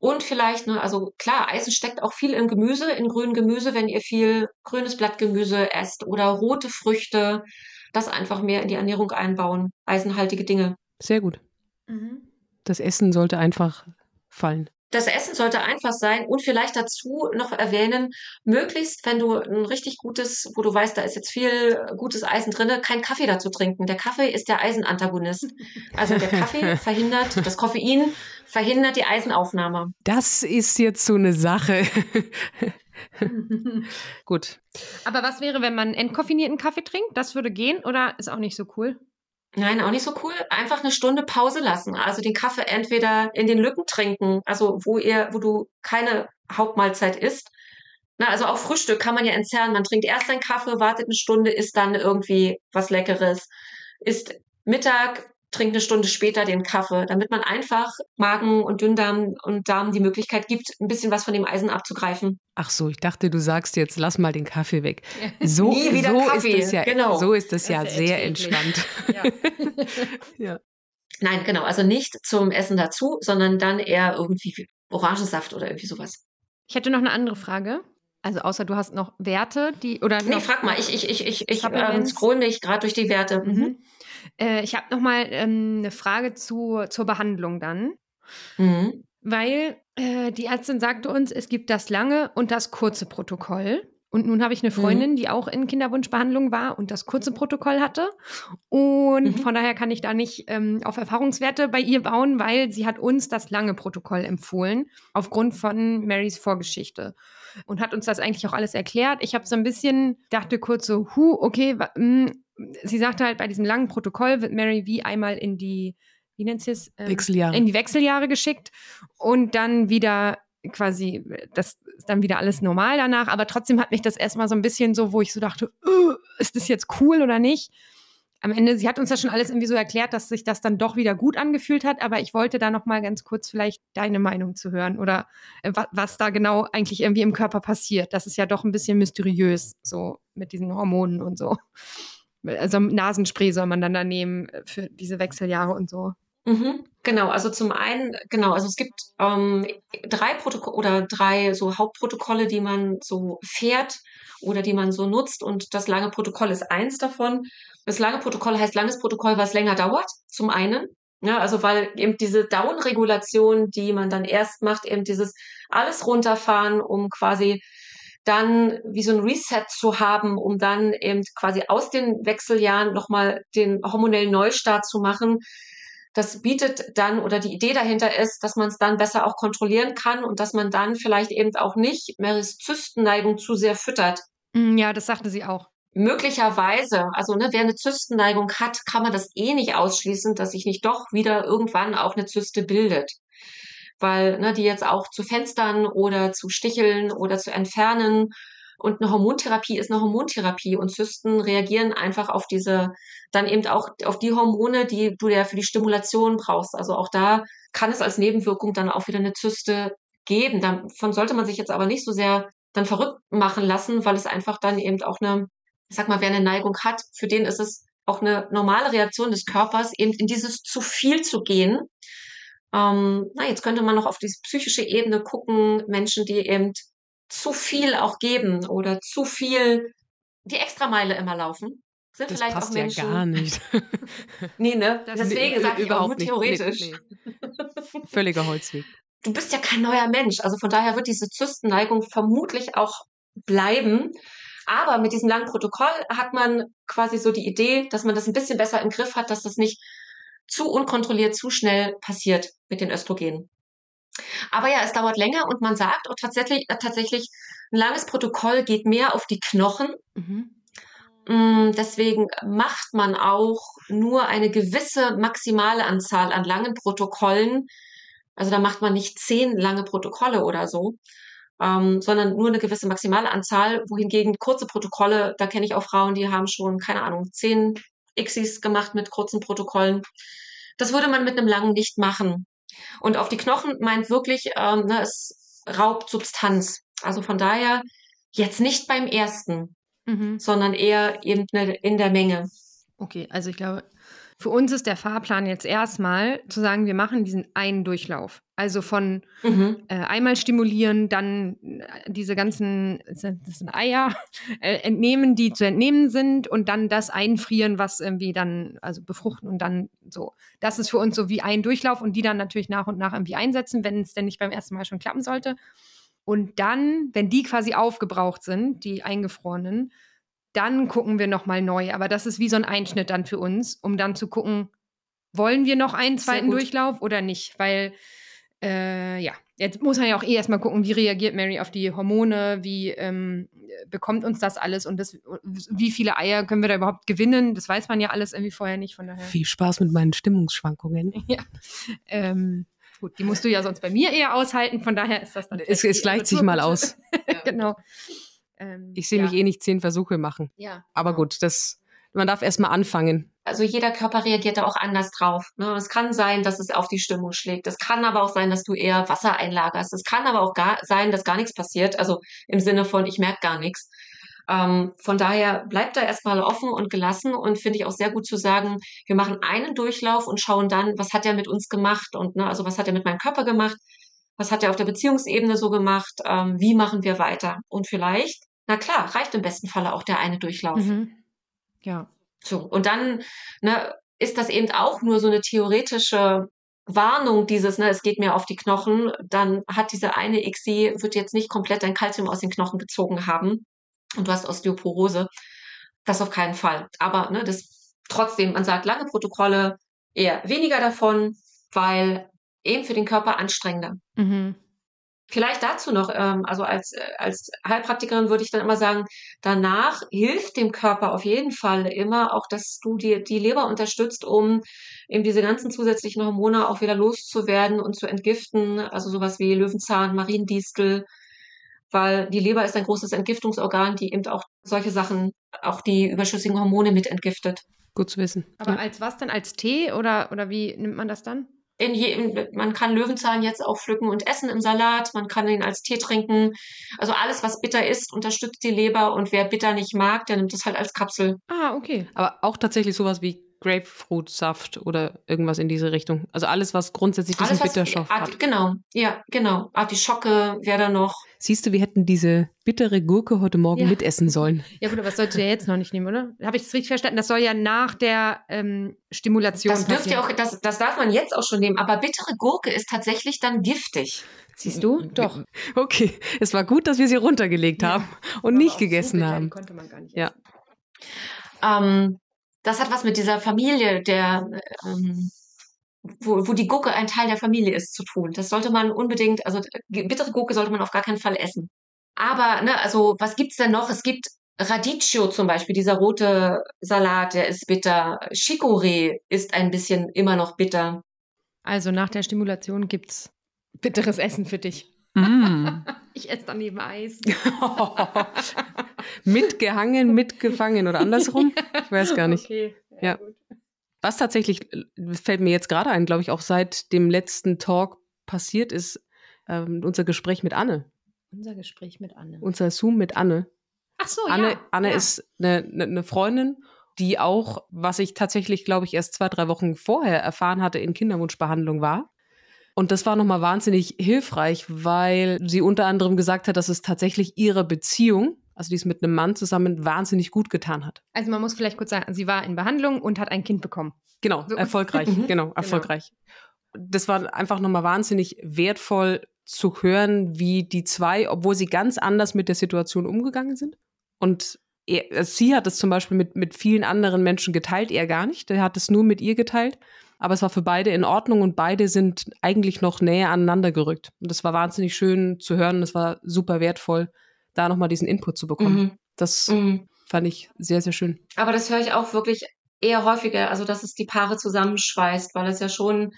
Und vielleicht, ne, also klar, Eisen steckt auch viel im Gemüse, in grünem Gemüse, wenn ihr viel grünes Blattgemüse esst oder rote Früchte, das einfach mehr in die Ernährung einbauen, eisenhaltige Dinge. Sehr gut. Mhm. Das Essen sollte einfach fallen das Essen sollte einfach sein und vielleicht dazu noch erwähnen, möglichst, wenn du ein richtig gutes, wo du weißt, da ist jetzt viel gutes Eisen drin, kein Kaffee dazu trinken. Der Kaffee ist der Eisenantagonist. Also der Kaffee verhindert, das Koffein verhindert die Eisenaufnahme. Das ist jetzt so eine Sache. Gut. Aber was wäre, wenn man entkoffinierten Kaffee trinkt? Das würde gehen oder ist auch nicht so cool? Nein, auch nicht so cool. Einfach eine Stunde Pause lassen. Also den Kaffee entweder in den Lücken trinken, also wo ihr, wo du keine Hauptmahlzeit isst. Na, also auch Frühstück kann man ja entzerren. Man trinkt erst einen Kaffee, wartet eine Stunde, isst dann irgendwie was Leckeres. Isst Mittag, trinkt eine Stunde später den Kaffee, damit man einfach Magen und Dünndarm und Darm die Möglichkeit gibt, ein bisschen was von dem Eisen abzugreifen. Ach so, ich dachte, du sagst jetzt, lass mal den Kaffee weg. So, Nie wieder so Kaffee. ist es ja, genau. so ist es ja sehr entspannt. Ja. ja. Nein, genau, also nicht zum Essen dazu, sondern dann eher irgendwie Orangensaft oder irgendwie sowas. Ich hätte noch eine andere Frage. Also außer du hast noch Werte, die oder Nee, frag mal, ich ich ich ich ich ähm, scroll mich gerade durch die Werte. Mhm. Äh, ich habe noch mal ähm, eine Frage zu, zur Behandlung dann. Mhm. Weil äh, die Ärztin sagte uns, es gibt das lange und das kurze Protokoll. Und nun habe ich eine mhm. Freundin, mhm. die auch in Kinderwunschbehandlung war und das kurze Protokoll hatte. Und mhm. von daher kann ich da nicht ähm, auf Erfahrungswerte bei ihr bauen, weil sie hat uns das lange Protokoll empfohlen, aufgrund von Marys Vorgeschichte. Und hat uns das eigentlich auch alles erklärt. Ich habe so ein bisschen, dachte kurz so, hu, okay, mh, hm, sie sagte halt, bei diesem langen Protokoll wird Mary wie einmal in die, wie nennt sie es? Ähm, Wechseljahre. In die Wechseljahre geschickt und dann wieder quasi, das ist dann wieder alles normal danach. Aber trotzdem hat mich das erstmal so ein bisschen so, wo ich so dachte, uh, ist das jetzt cool oder nicht? Am Ende, sie hat uns das schon alles irgendwie so erklärt, dass sich das dann doch wieder gut angefühlt hat, aber ich wollte da noch mal ganz kurz vielleicht deine Meinung zu hören oder äh, was da genau eigentlich irgendwie im Körper passiert. Das ist ja doch ein bisschen mysteriös, so mit diesen Hormonen und so also Nasenspray soll man dann da nehmen äh, für diese Wechseljahre und so. Mhm, genau, also zum einen, genau, also es gibt ähm, drei Protokolle oder drei so Hauptprotokolle, die man so fährt oder die man so nutzt und das lange Protokoll ist eins davon. Das lange Protokoll heißt langes Protokoll, was länger dauert, zum einen. Ja, also weil eben diese Down-Regulation, die man dann erst macht, eben dieses alles runterfahren, um quasi dann wie so ein Reset zu haben, um dann eben quasi aus den Wechseljahren nochmal den hormonellen Neustart zu machen. Das bietet dann oder die Idee dahinter ist, dass man es dann besser auch kontrollieren kann und dass man dann vielleicht eben auch nicht Marys Zystenneigung zu sehr füttert. Mm, ja, das sagte sie auch. Möglicherweise, also ne, wer eine Zystenneigung hat, kann man das eh nicht ausschließen, dass sich nicht doch wieder irgendwann auch eine Zyste bildet weil ne, die jetzt auch zu Fenstern oder zu Sticheln oder zu entfernen. Und eine Hormontherapie ist eine Hormontherapie und Zysten reagieren einfach auf diese, dann eben auch auf die Hormone, die du ja für die Stimulation brauchst. Also auch da kann es als Nebenwirkung dann auch wieder eine Zyste geben. Davon sollte man sich jetzt aber nicht so sehr dann verrückt machen lassen, weil es einfach dann eben auch eine, ich sag mal, wer eine Neigung hat, für den ist es auch eine normale Reaktion des Körpers, eben in dieses zu viel zu gehen ähm, na, jetzt könnte man noch auf diese psychische Ebene gucken, Menschen, die eben zu viel auch geben oder zu viel die Extrameile immer laufen. Sind Das vielleicht passt auch Menschen. ja gar nicht. Nee, ne? Das- Deswegen Nee, sage ich auch überhaupt nur nicht. theoretisch. Nee, nee. Völliger Holzweg. du bist ja kein neuer Mensch. Also von daher wird diese Zystenneigung vermutlich auch bleiben. Aber mit diesem langen Protokoll hat man quasi so die Idee, dass man das ein bisschen besser im Griff hat, dass das nicht zu unkontrolliert, zu schnell passiert mit den Östrogenen. Aber ja, es dauert länger und man sagt auch tatsächlich, äh, tatsächlich, ein langes Protokoll geht mehr auf die Knochen. Mhm. Mm, Deswegen macht man auch nur eine gewisse maximale Anzahl an langen Protokollen. Also da macht man nicht zehn lange Protokolle oder so, ähm, sondern nur eine gewisse maximale Anzahl. Wohingegen kurze Protokolle, da kenne ich auch Frauen, die haben schon, keine Ahnung, zehn Xis gemacht mit kurzen Protokollen. Das würde man mit einem langen nicht machen. Und auf die Knochen meint wirklich, ähm, ne, es raubt Substanz. Also von daher jetzt nicht beim ersten Mhm. sondern eher eben ne- in der Menge. Okay, also ich glaube, für uns ist der Fahrplan jetzt erstmal zu sagen, wir machen diesen einen Durchlauf. Also von Mhm. äh, einmal stimulieren, dann äh, diese ganzen, das sind das sind Eier, äh, entnehmen, die zu entnehmen sind und dann das einfrieren, was irgendwie dann, also befruchten und dann so. Das ist für uns so wie ein Durchlauf und die dann natürlich nach und nach irgendwie einsetzen, wenn es denn nicht beim ersten Mal schon klappen sollte. Und dann, wenn die quasi aufgebraucht sind, die eingefrorenen, dann gucken wir nochmal neu. Aber das ist wie so ein Einschnitt dann für uns, um dann zu gucken, wollen wir noch einen zweiten. Durchlauf oder nicht? Weil, äh, ja, jetzt muss man ja auch eh erstmal gucken, wie reagiert Mary auf die Hormone, wie ähm, bekommt uns das alles und das, wie viele Eier können wir da überhaupt gewinnen? Das weiß man ja alles irgendwie vorher nicht, von daher. Viel Spaß mit meinen Stimmungsschwankungen. Ähm, gut, die musst du ja sonst bei mir eher aushalten, von daher ist das dann. Es, es gleicht sich mal aus. genau. Ähm, Ich sehe ja. mich eh nicht zehn Versuche machen. Ja. Aber genau. gut, das, man darf erst mal anfangen. Also jeder Körper reagiert da auch anders drauf. Ne? Es kann sein, dass es auf die Stimmung schlägt. Es kann aber auch sein, dass du eher Wasser einlagerst. Es kann aber auch gar sein, dass gar nichts passiert. Also im Sinne von, ich merke gar nichts. Ähm, von daher bleibt da erstmal offen und gelassen und finde ich auch sehr gut zu sagen, wir machen einen Durchlauf und schauen dann, was hat er mit uns gemacht und ne, also was hat er mit meinem Körper gemacht, was hat er auf der Beziehungsebene so gemacht, ähm, wie machen wir weiter und vielleicht, na klar, reicht im besten Falle auch der eine Durchlauf. Mhm. Ja. So, und dann ne, ist das eben auch nur so eine theoretische Warnung dieses, ne, es geht mir auf die Knochen, dann hat diese eine XI, wird jetzt nicht komplett dein Kalzium aus den Knochen gezogen haben und du hast Osteoporose. Das auf keinen Fall. Aber ne, das trotzdem, man sagt lange Protokolle, eher weniger davon, weil eben für den Körper anstrengender. Mhm. Vielleicht dazu noch, ähm, also als, äh, als Heilpraktikerin würde ich dann immer sagen, danach hilft dem Körper auf jeden Fall immer auch, dass du die, die Leber unterstützt, um eben diese ganzen zusätzlichen Hormone auch wieder loszuwerden und zu entgiften. Also sowas wie Löwenzahn, Mariendistel, weil die Leber ist ein großes Entgiftungsorgan, die eben auch solche Sachen, auch die überschüssigen Hormone mit entgiftet. Gut zu wissen. Aber ja. als was dann? Als Tee oder, oder wie nimmt man das dann? In je, in, man kann Löwenzahn jetzt auch pflücken und essen im Salat, man kann ihn als Tee trinken. Also alles, was bitter ist, unterstützt die Leber und wer bitter nicht mag, der nimmt es halt als Kapsel. Ah, okay. Aber auch tatsächlich sowas wie Grapefruitsaft oder irgendwas in diese Richtung. Also alles, was grundsätzlich diesen Alles, was, Bitterstoff Art, hat. Genau, ja, genau. Artischocke wäre da noch. Siehst du, wir hätten diese bittere Gurke heute Morgen Ja. mitessen sollen. Ja gut, aber das solltest du ja jetzt noch nicht nehmen, oder? Habe ich das richtig verstanden? Das soll ja nach der ähm, Stimulation Das dürft ihr auch, das, das darf man jetzt auch schon nehmen, aber bittere Gurke ist tatsächlich dann giftig. Siehst du? Doch. Okay, es war gut, dass wir sie runtergelegt haben und nicht gegessen haben. Konnte man gar nicht Ja. essen. Ähm, das hat was mit dieser Familie, der, ähm, wo, wo die Gurke ein Teil der Familie ist, zu tun. Das sollte man unbedingt, also äh, bittere Gurke sollte man auf gar keinen Fall essen. Aber, ne, also was gibt's denn noch? Es gibt Radicchio zum Beispiel, dieser rote Salat, der ist bitter. Chicorée ist ein bisschen immer noch bitter. Also nach der Stimulation gibt's bitteres Essen für dich. Mm. Ich esse daneben Eis. mitgehangen, mitgefangen oder andersrum? Ich weiß gar nicht. Okay. Ja. gut. Was tatsächlich, äh, fällt mir jetzt gerade ein, glaube ich, auch seit dem letzten Talk passiert ist, ähm, unser Gespräch mit Anne. Unser Gespräch mit Anne. Unser Zoom mit Anne. Ach so, Anne, ja. Anne ja. ist eine, eine, eine Freundin, die auch, was ich tatsächlich, glaube ich, erst zwei, drei Wochen vorher erfahren hatte, in Kinderwunschbehandlung war. Und das war nochmal wahnsinnig hilfreich, weil sie unter anderem gesagt hat, dass es tatsächlich ihrer Beziehung also die es mit einem Mann zusammen wahnsinnig gut getan hat. Also man muss vielleicht kurz sagen, sie war in Behandlung und hat ein Kind bekommen. Genau, so. erfolgreich, genau, genau, erfolgreich. Das war einfach nochmal wahnsinnig wertvoll zu hören, wie die zwei, obwohl sie ganz anders mit der Situation umgegangen sind. Und er, sie hat es zum Beispiel mit, mit vielen anderen Menschen geteilt, er gar nicht. Er hat es nur mit ihr geteilt. Aber es war für beide in Ordnung und beide sind eigentlich noch näher aneinander gerückt. Und das war wahnsinnig schön zu hören. Es war super wertvoll, da nochmal diesen Input zu bekommen. Mhm. Das mhm. fand ich sehr, sehr schön. Aber das höre ich auch wirklich eher häufiger, also dass es die Paare zusammenschweißt, weil es ja schon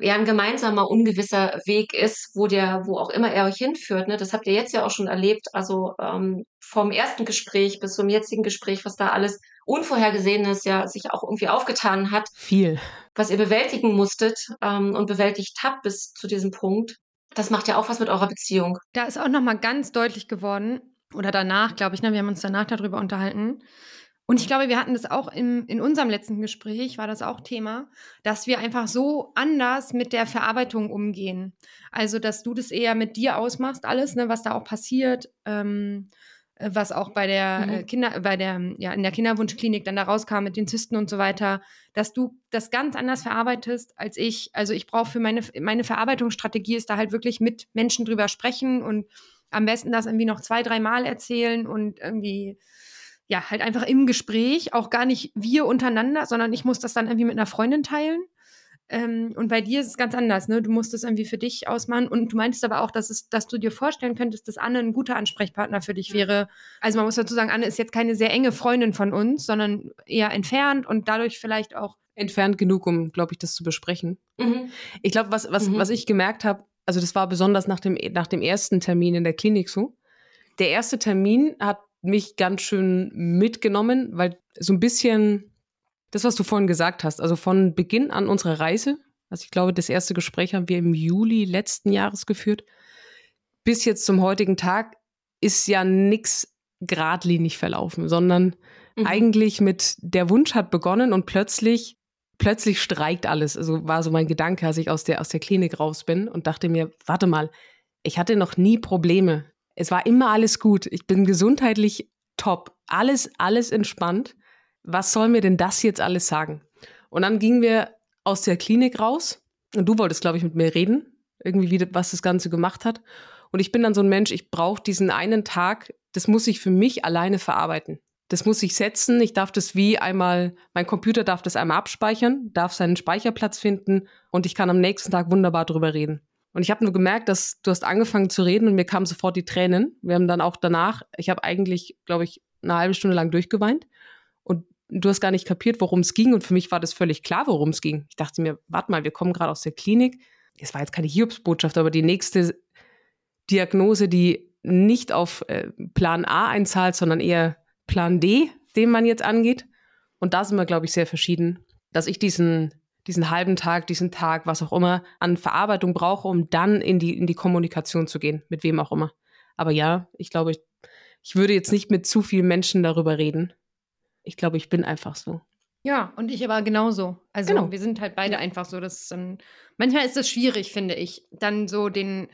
ja ein gemeinsamer, ungewisser Weg ist, wo der, wo auch immer er euch hinführt. Ne? Das habt ihr jetzt ja auch schon erlebt. Also ähm, vom ersten Gespräch bis zum jetzigen Gespräch, was da alles Unvorhergesehenes ja sich auch irgendwie aufgetan hat. Viel. Was ihr bewältigen musstet ähm, und bewältigt habt bis zu diesem Punkt. Das macht ja auch was mit eurer Beziehung. Da ist auch nochmal ganz deutlich geworden, oder danach, glaube ich, ne, wir haben uns danach darüber unterhalten, und ich glaube, wir hatten das auch im, in unserem letzten Gespräch, war das auch Thema, dass wir einfach so anders mit der Verarbeitung umgehen. Also, dass du das eher mit dir ausmachst, alles, ne, was da auch passiert, ähm, äh, was auch bei der mhm. äh, Kinder, bei der, ja, in der Kinderwunschklinik dann da rauskam mit den Zysten und so weiter, dass du das ganz anders verarbeitest als ich. Also ich brauche für meine, meine Verarbeitungsstrategie ist da halt wirklich mit Menschen drüber sprechen und am besten das irgendwie noch zwei, dreimal erzählen und irgendwie ja, halt einfach im Gespräch, auch gar nicht wir untereinander, sondern ich muss das dann irgendwie mit einer Freundin teilen. Ähm, und bei dir ist es ganz anders, ne? Du musst es irgendwie für dich ausmachen. Und du meintest aber auch, dass, es, dass du dir vorstellen könntest, dass Anne ein guter Ansprechpartner für dich wäre. Also man muss dazu sagen, Anne ist jetzt keine sehr enge Freundin von uns, sondern eher entfernt und dadurch vielleicht auch. Entfernt genug, um, glaube ich, das zu besprechen. Mhm. Ich glaube, was, was, mhm. was ich gemerkt habe, also das war besonders nach dem, nach dem ersten Termin in der Klinik so. Der erste Termin hat mich ganz schön mitgenommen, weil so ein bisschen das, was du vorhin gesagt hast, also von Beginn an unserer Reise, also ich glaube, das erste Gespräch haben wir im Juli letzten Jahres geführt, bis jetzt zum heutigen Tag ist ja nichts geradlinig verlaufen, sondern mhm. eigentlich mit der Wunsch hat begonnen und plötzlich plötzlich streikt alles. Also war so mein Gedanke, als ich aus der aus der Klinik raus bin und dachte mir, warte mal, ich hatte noch nie Probleme es war immer alles gut. Ich bin gesundheitlich top. Alles, alles entspannt. Was soll mir denn das jetzt alles sagen? Und dann gingen wir aus der Klinik raus und du wolltest, glaube ich, mit mir reden, irgendwie, wie, was das Ganze gemacht hat. Und ich bin dann so ein Mensch, ich brauche diesen einen Tag, das muss ich für mich alleine verarbeiten. Das muss ich setzen. Ich darf das wie einmal, mein Computer darf das einmal abspeichern, darf seinen Speicherplatz finden und ich kann am nächsten Tag wunderbar drüber reden. Und ich habe nur gemerkt, dass du hast angefangen zu reden und mir kamen sofort die Tränen. Wir haben dann auch danach, ich habe eigentlich, glaube ich, eine halbe Stunde lang durchgeweint. Du hast gar nicht kapiert, worum es ging. Und für mich war das völlig klar, worum es ging. Ich dachte mir, warte mal, wir kommen gerade aus der Klinik. Es war jetzt keine Hiobsbotschaft, aber die nächste Diagnose, die nicht auf äh, Plan A einzahlt, sondern eher Plan D, den man jetzt angeht. Und da sind wir, glaube ich, sehr verschieden. Dass ich diesen diesen halben Tag, diesen Tag, was auch immer, an Verarbeitung brauche, um dann in die, in die Kommunikation zu gehen, mit wem auch immer. Aber ja, ich glaube, ich, ich würde jetzt nicht mit zu vielen Menschen darüber reden. Ich glaube, ich bin einfach so. Ja, und ich aber genauso. Also genau. wir sind halt beide einfach so. Dass, ähm, manchmal ist es schwierig, finde ich, dann so den,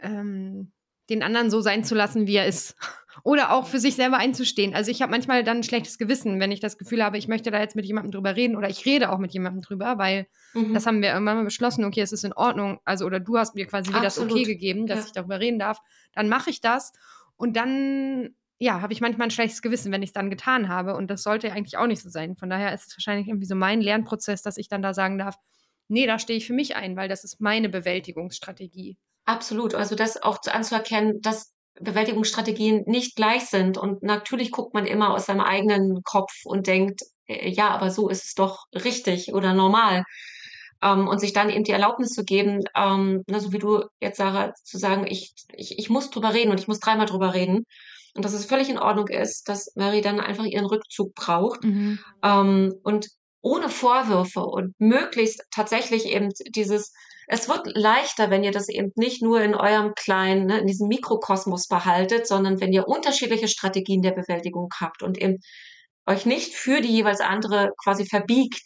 ähm, den anderen so sein zu lassen, wie er ist. Oder auch für sich selber einzustehen. Also ich habe manchmal dann ein schlechtes Gewissen, wenn ich das Gefühl habe, ich möchte da jetzt mit jemandem drüber reden oder ich rede auch mit jemandem drüber, weil mhm. das haben wir irgendwann mal beschlossen, okay, es ist in Ordnung. Also oder du hast mir quasi wieder das Okay gegeben, dass ja. ich darüber reden darf. Dann mache ich das und dann ja, habe ich manchmal ein schlechtes Gewissen, wenn ich es dann getan habe. Und das sollte eigentlich auch nicht so sein. Von daher ist es wahrscheinlich irgendwie so mein Lernprozess, dass ich dann da sagen darf, nee, da stehe ich für mich ein, weil das ist meine Bewältigungsstrategie. Absolut. Also das auch anzuerkennen, dass Bewältigungsstrategien nicht gleich sind. Und natürlich guckt man immer aus seinem eigenen Kopf und denkt, äh, ja, aber so ist es doch richtig oder normal. Ähm, und sich dann eben die Erlaubnis zu geben, ähm, na, so wie du jetzt, Sarah, zu sagen, ich, ich, ich muss drüber reden und ich muss dreimal drüber reden. Und dass es völlig in Ordnung ist, dass Mary dann einfach ihren Rückzug braucht. Mhm. Ähm, und ohne Vorwürfe und möglichst tatsächlich eben dieses, es wird leichter, wenn ihr das eben nicht nur in eurem kleinen, ne, in diesem Mikrokosmos behaltet, sondern wenn ihr unterschiedliche Strategien der Bewältigung habt und eben euch nicht für die jeweils andere quasi verbiegt,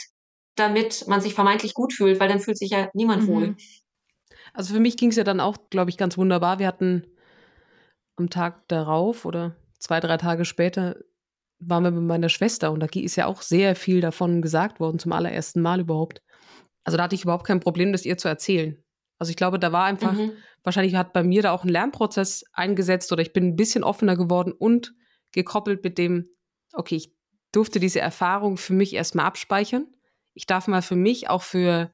damit man sich vermeintlich gut fühlt, weil dann fühlt sich ja niemand mhm. wohl. Also für mich ging es ja dann auch, glaube ich, ganz wunderbar. Wir hatten am Tag darauf oder zwei, drei Tage später waren wir mit meiner Schwester und da ist ja auch sehr viel davon gesagt worden, zum allerersten Mal überhaupt. Also da hatte ich überhaupt kein Problem, das ihr zu erzählen. Also ich glaube, da war einfach, mhm. wahrscheinlich hat bei mir da auch ein Lernprozess eingesetzt oder ich bin ein bisschen offener geworden und gekoppelt mit dem, okay, ich durfte diese Erfahrung für mich erstmal abspeichern. Ich darf mal für mich auch für,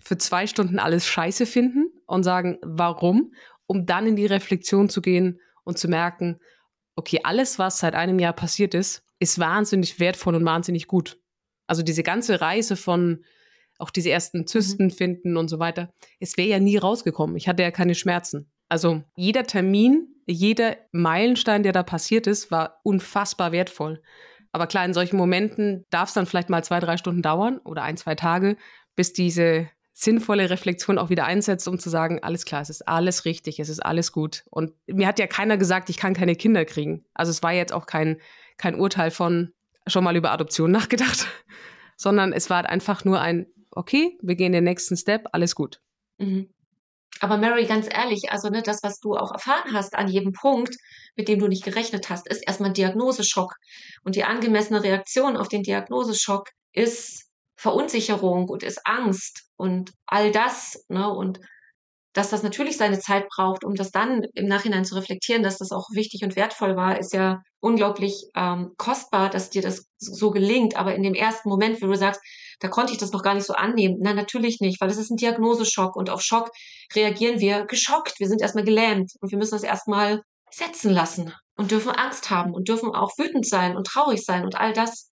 für zwei Stunden alles scheiße finden und sagen, warum, um dann in die Reflexion zu gehen und zu merken, okay, alles, was seit einem Jahr passiert ist, ist wahnsinnig wertvoll und wahnsinnig gut. Also diese ganze Reise von auch diese ersten Zysten mhm. finden und so weiter, es wäre ja nie rausgekommen. Ich hatte ja keine Schmerzen. Also jeder Termin, jeder Meilenstein, der da passiert ist, war unfassbar wertvoll. Aber klar, in solchen Momenten darf es dann vielleicht mal zwei, drei Stunden dauern oder ein, zwei Tage, bis diese sinnvolle Reflexion auch wieder einsetzt, um zu sagen, alles klar, es ist alles richtig, es ist alles gut. Und mir hat ja keiner gesagt, ich kann keine Kinder kriegen. Also es war jetzt auch kein, kein Urteil von schon mal über Adoption nachgedacht, sondern es war einfach nur ein, okay, wir gehen den nächsten Step, alles gut. Mhm. Aber Mary, ganz ehrlich, also ne, das, was du auch erfahren hast an jedem Punkt, mit dem du nicht gerechnet hast, ist erstmal Diagnoseschock. Und die angemessene Reaktion auf den Diagnoseschock ist Verunsicherung und ist Angst und all das. Ne? Und dass das natürlich seine Zeit braucht, um das dann im Nachhinein zu reflektieren, dass das auch wichtig und wertvoll war, ist ja unglaublich ähm, kostbar, dass dir das so gelingt. Aber in dem ersten Moment, wo du sagst, da konnte ich das noch gar nicht so annehmen. Nein, natürlich nicht, weil es ist ein Diagnoseschock und auf Schock reagieren wir geschockt. Wir sind erstmal gelähmt und wir müssen das erstmal setzen lassen und dürfen Angst haben und dürfen auch wütend sein und traurig sein und all das.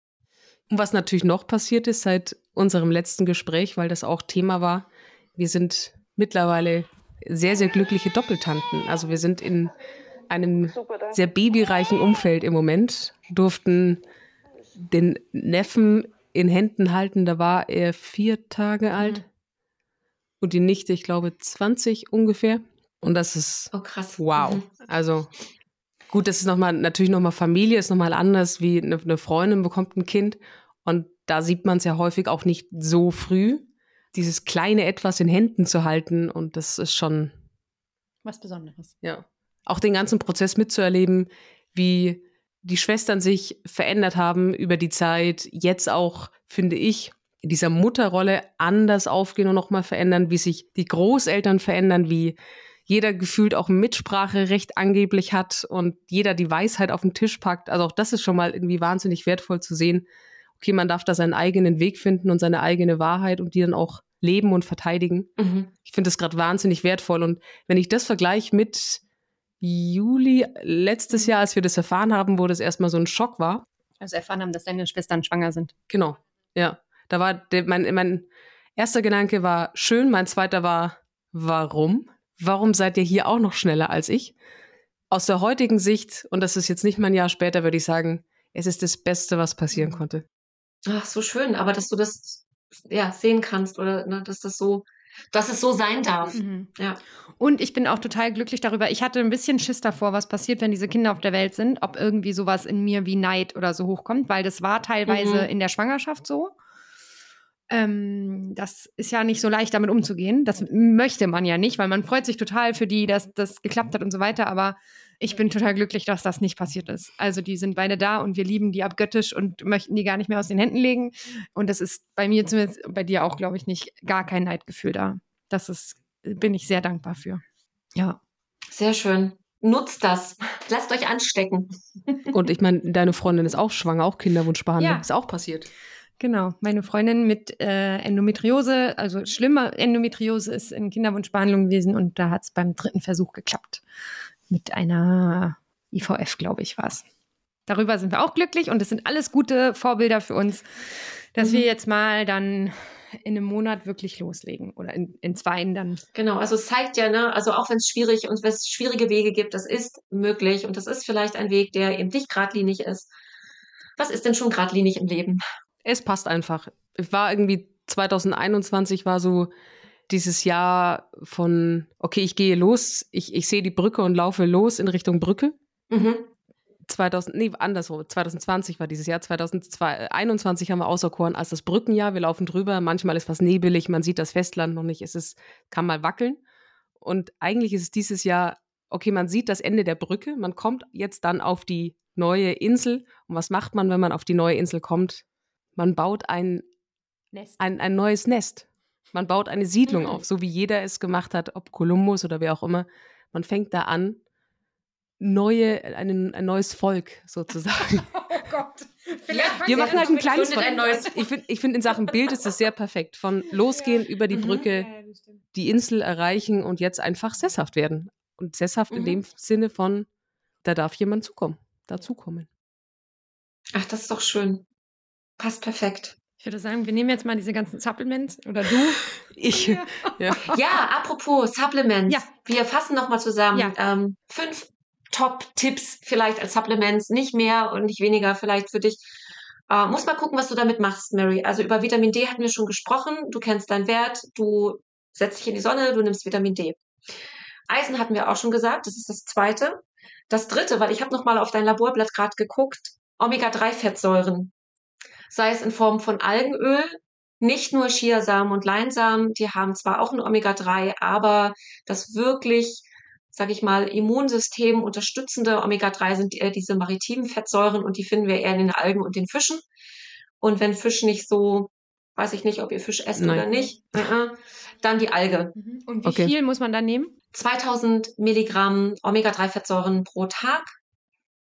Und was natürlich noch passiert ist seit unserem letzten Gespräch, weil das auch Thema war, wir sind mittlerweile sehr, sehr glückliche Doppeltanten. Also wir sind in einem sehr babyreichen Umfeld im Moment, durften den Neffen in Händen halten, da war er vier Tage mhm. alt. Und die Nichte, ich glaube, 20 ungefähr. Und das ist oh, krass. wow. Mhm. Also gut, das ist nochmal, natürlich nochmal Familie, ist nochmal anders, wie eine, eine Freundin bekommt ein Kind. Und da sieht man es ja häufig auch nicht so früh dieses kleine Etwas in Händen zu halten und das ist schon was Besonderes. Ja. Auch den ganzen Prozess mitzuerleben, wie die Schwestern sich verändert haben über die Zeit, jetzt auch, finde ich, in dieser Mutterrolle anders aufgehen und nochmal verändern, wie sich die Großeltern verändern, wie jeder gefühlt auch Mitspracherecht angeblich hat und jeder die Weisheit auf den Tisch packt. Also auch das ist schon mal irgendwie wahnsinnig wertvoll zu sehen, okay, man darf da seinen eigenen Weg finden und seine eigene Wahrheit und die dann auch leben und verteidigen. Mhm. Ich finde das gerade wahnsinnig wertvoll. Und wenn ich das vergleiche mit Juli letztes Jahr, als wir das erfahren haben, wo das erstmal so ein Schock war. Also erfahren haben, dass deine Schwestern schwanger sind. Genau, ja. Da war der, mein, mein erster Gedanke war schön, mein zweiter war, warum? Warum seid ihr hier auch noch schneller als ich? Aus der heutigen Sicht, und das ist jetzt nicht mal ein Jahr später, würde ich sagen, es ist das Beste, was passieren mhm. konnte. Ach, so schön, aber dass du das ja sehen kannst oder ne, dass das so, dass es so sein darf. Mhm. Ja. Und ich bin auch total glücklich darüber. Ich hatte ein bisschen Schiss davor, was passiert, wenn diese Kinder auf der Welt sind, ob irgendwie sowas in mir wie Neid oder so hochkommt, weil das war teilweise mhm. in der Schwangerschaft so. Ähm, das ist ja nicht so leicht, damit umzugehen. Das möchte man ja nicht, weil man freut sich total für die, dass das geklappt hat und so weiter. Aber ich bin total glücklich, dass das nicht passiert ist. Also die sind beide da und wir lieben die abgöttisch und möchten die gar nicht mehr aus den Händen legen. Und das ist bei mir zumindest, bei dir auch, glaube ich, nicht gar kein Neidgefühl da. Das ist, bin ich sehr dankbar für. Ja. Sehr schön. Nutzt das. Lasst euch anstecken. Und ich meine, deine Freundin ist auch schwanger, auch Kinderwunschbehandlung. Ja. Ist auch passiert. Genau, meine Freundin mit äh, Endometriose, also schlimmer Endometriose, ist in Kinderwunschbehandlung gewesen und da hat es beim dritten Versuch geklappt mit einer IVF, glaube ich, war es. Darüber sind wir auch glücklich und es sind alles gute Vorbilder für uns, dass mhm. wir jetzt mal dann in einem Monat wirklich loslegen oder in, in zwei dann. Genau, also es zeigt ja, ne, also auch wenn es schwierig und wenn es schwierige Wege gibt, das ist möglich und das ist vielleicht ein Weg, der eben nicht geradlinig ist. Was ist denn schon geradlinig im Leben? Es passt einfach. Ich war irgendwie 2021 war so dieses Jahr von, okay, ich gehe los, ich, ich sehe die Brücke und laufe los in Richtung Brücke. Mhm. 2000, nee, andersrum, 2020 war dieses Jahr, 2021 haben wir auserkoren als das Brückenjahr. Wir laufen drüber, manchmal ist was nebelig, man sieht das Festland noch nicht, es ist, kann mal wackeln. Und eigentlich ist es dieses Jahr, okay, man sieht das Ende der Brücke, man kommt jetzt dann auf die neue Insel. Und was macht man, wenn man auf die neue Insel kommt? Man baut ein, Nest. ein, ein neues Nest. Man baut eine Siedlung Mhm. auf, so wie jeder es gemacht hat, ob Kolumbus oder wer auch immer. Man fängt da an, neue, ein, ein neues Volk sozusagen. Oh Gott. Ja, Wir machen halt ein kleines gründet ein neues Ich finde, ich find, in Sachen Bild ist es sehr perfekt. Von losgehen über die Mhm. Brücke, die Insel erreichen und jetzt einfach sesshaft werden. Und sesshaft in Mhm. dem Sinne von, da darf jemand zukommen, dazukommen. Ach, das ist doch schön. Passt perfekt. Ich würde sagen, wir nehmen jetzt mal diese ganzen Supplements oder du. Ich, Ja. ja. Ja, apropos Supplements. Ja. Wir fassen nochmal zusammen. Ja. Ähm, fünf Top-Tipps vielleicht als Supplements, nicht mehr und nicht weniger vielleicht für dich. Äh, muss mal gucken, was du damit machst, Mary. Also über Vitamin D hatten wir schon gesprochen. Du kennst deinen Wert, du setzt dich in die Sonne, du nimmst Vitamin D. Eisen hatten wir auch schon gesagt, das ist das zweite. Das dritte, weil ich habe nochmal auf dein Laborblatt gerade geguckt, Omega-3-Fettsäuren. Sei es in Form von Algenöl, nicht nur Chiasamen und Leinsamen, die haben zwar auch ein Omega-3, aber das wirklich, sage ich mal, Immunsystem unterstützende Omega-3 sind eher diese maritimen Fettsäuren und die finden wir eher in den Algen und den Fischen. Und wenn Fisch nicht so, weiß ich nicht, ob ihr Fisch esst Nein. oder nicht, äh, äh, dann die Alge. Und wie Okay. viel muss man da nehmen? 2000 Milligramm Omega-3-Fettsäuren pro Tag.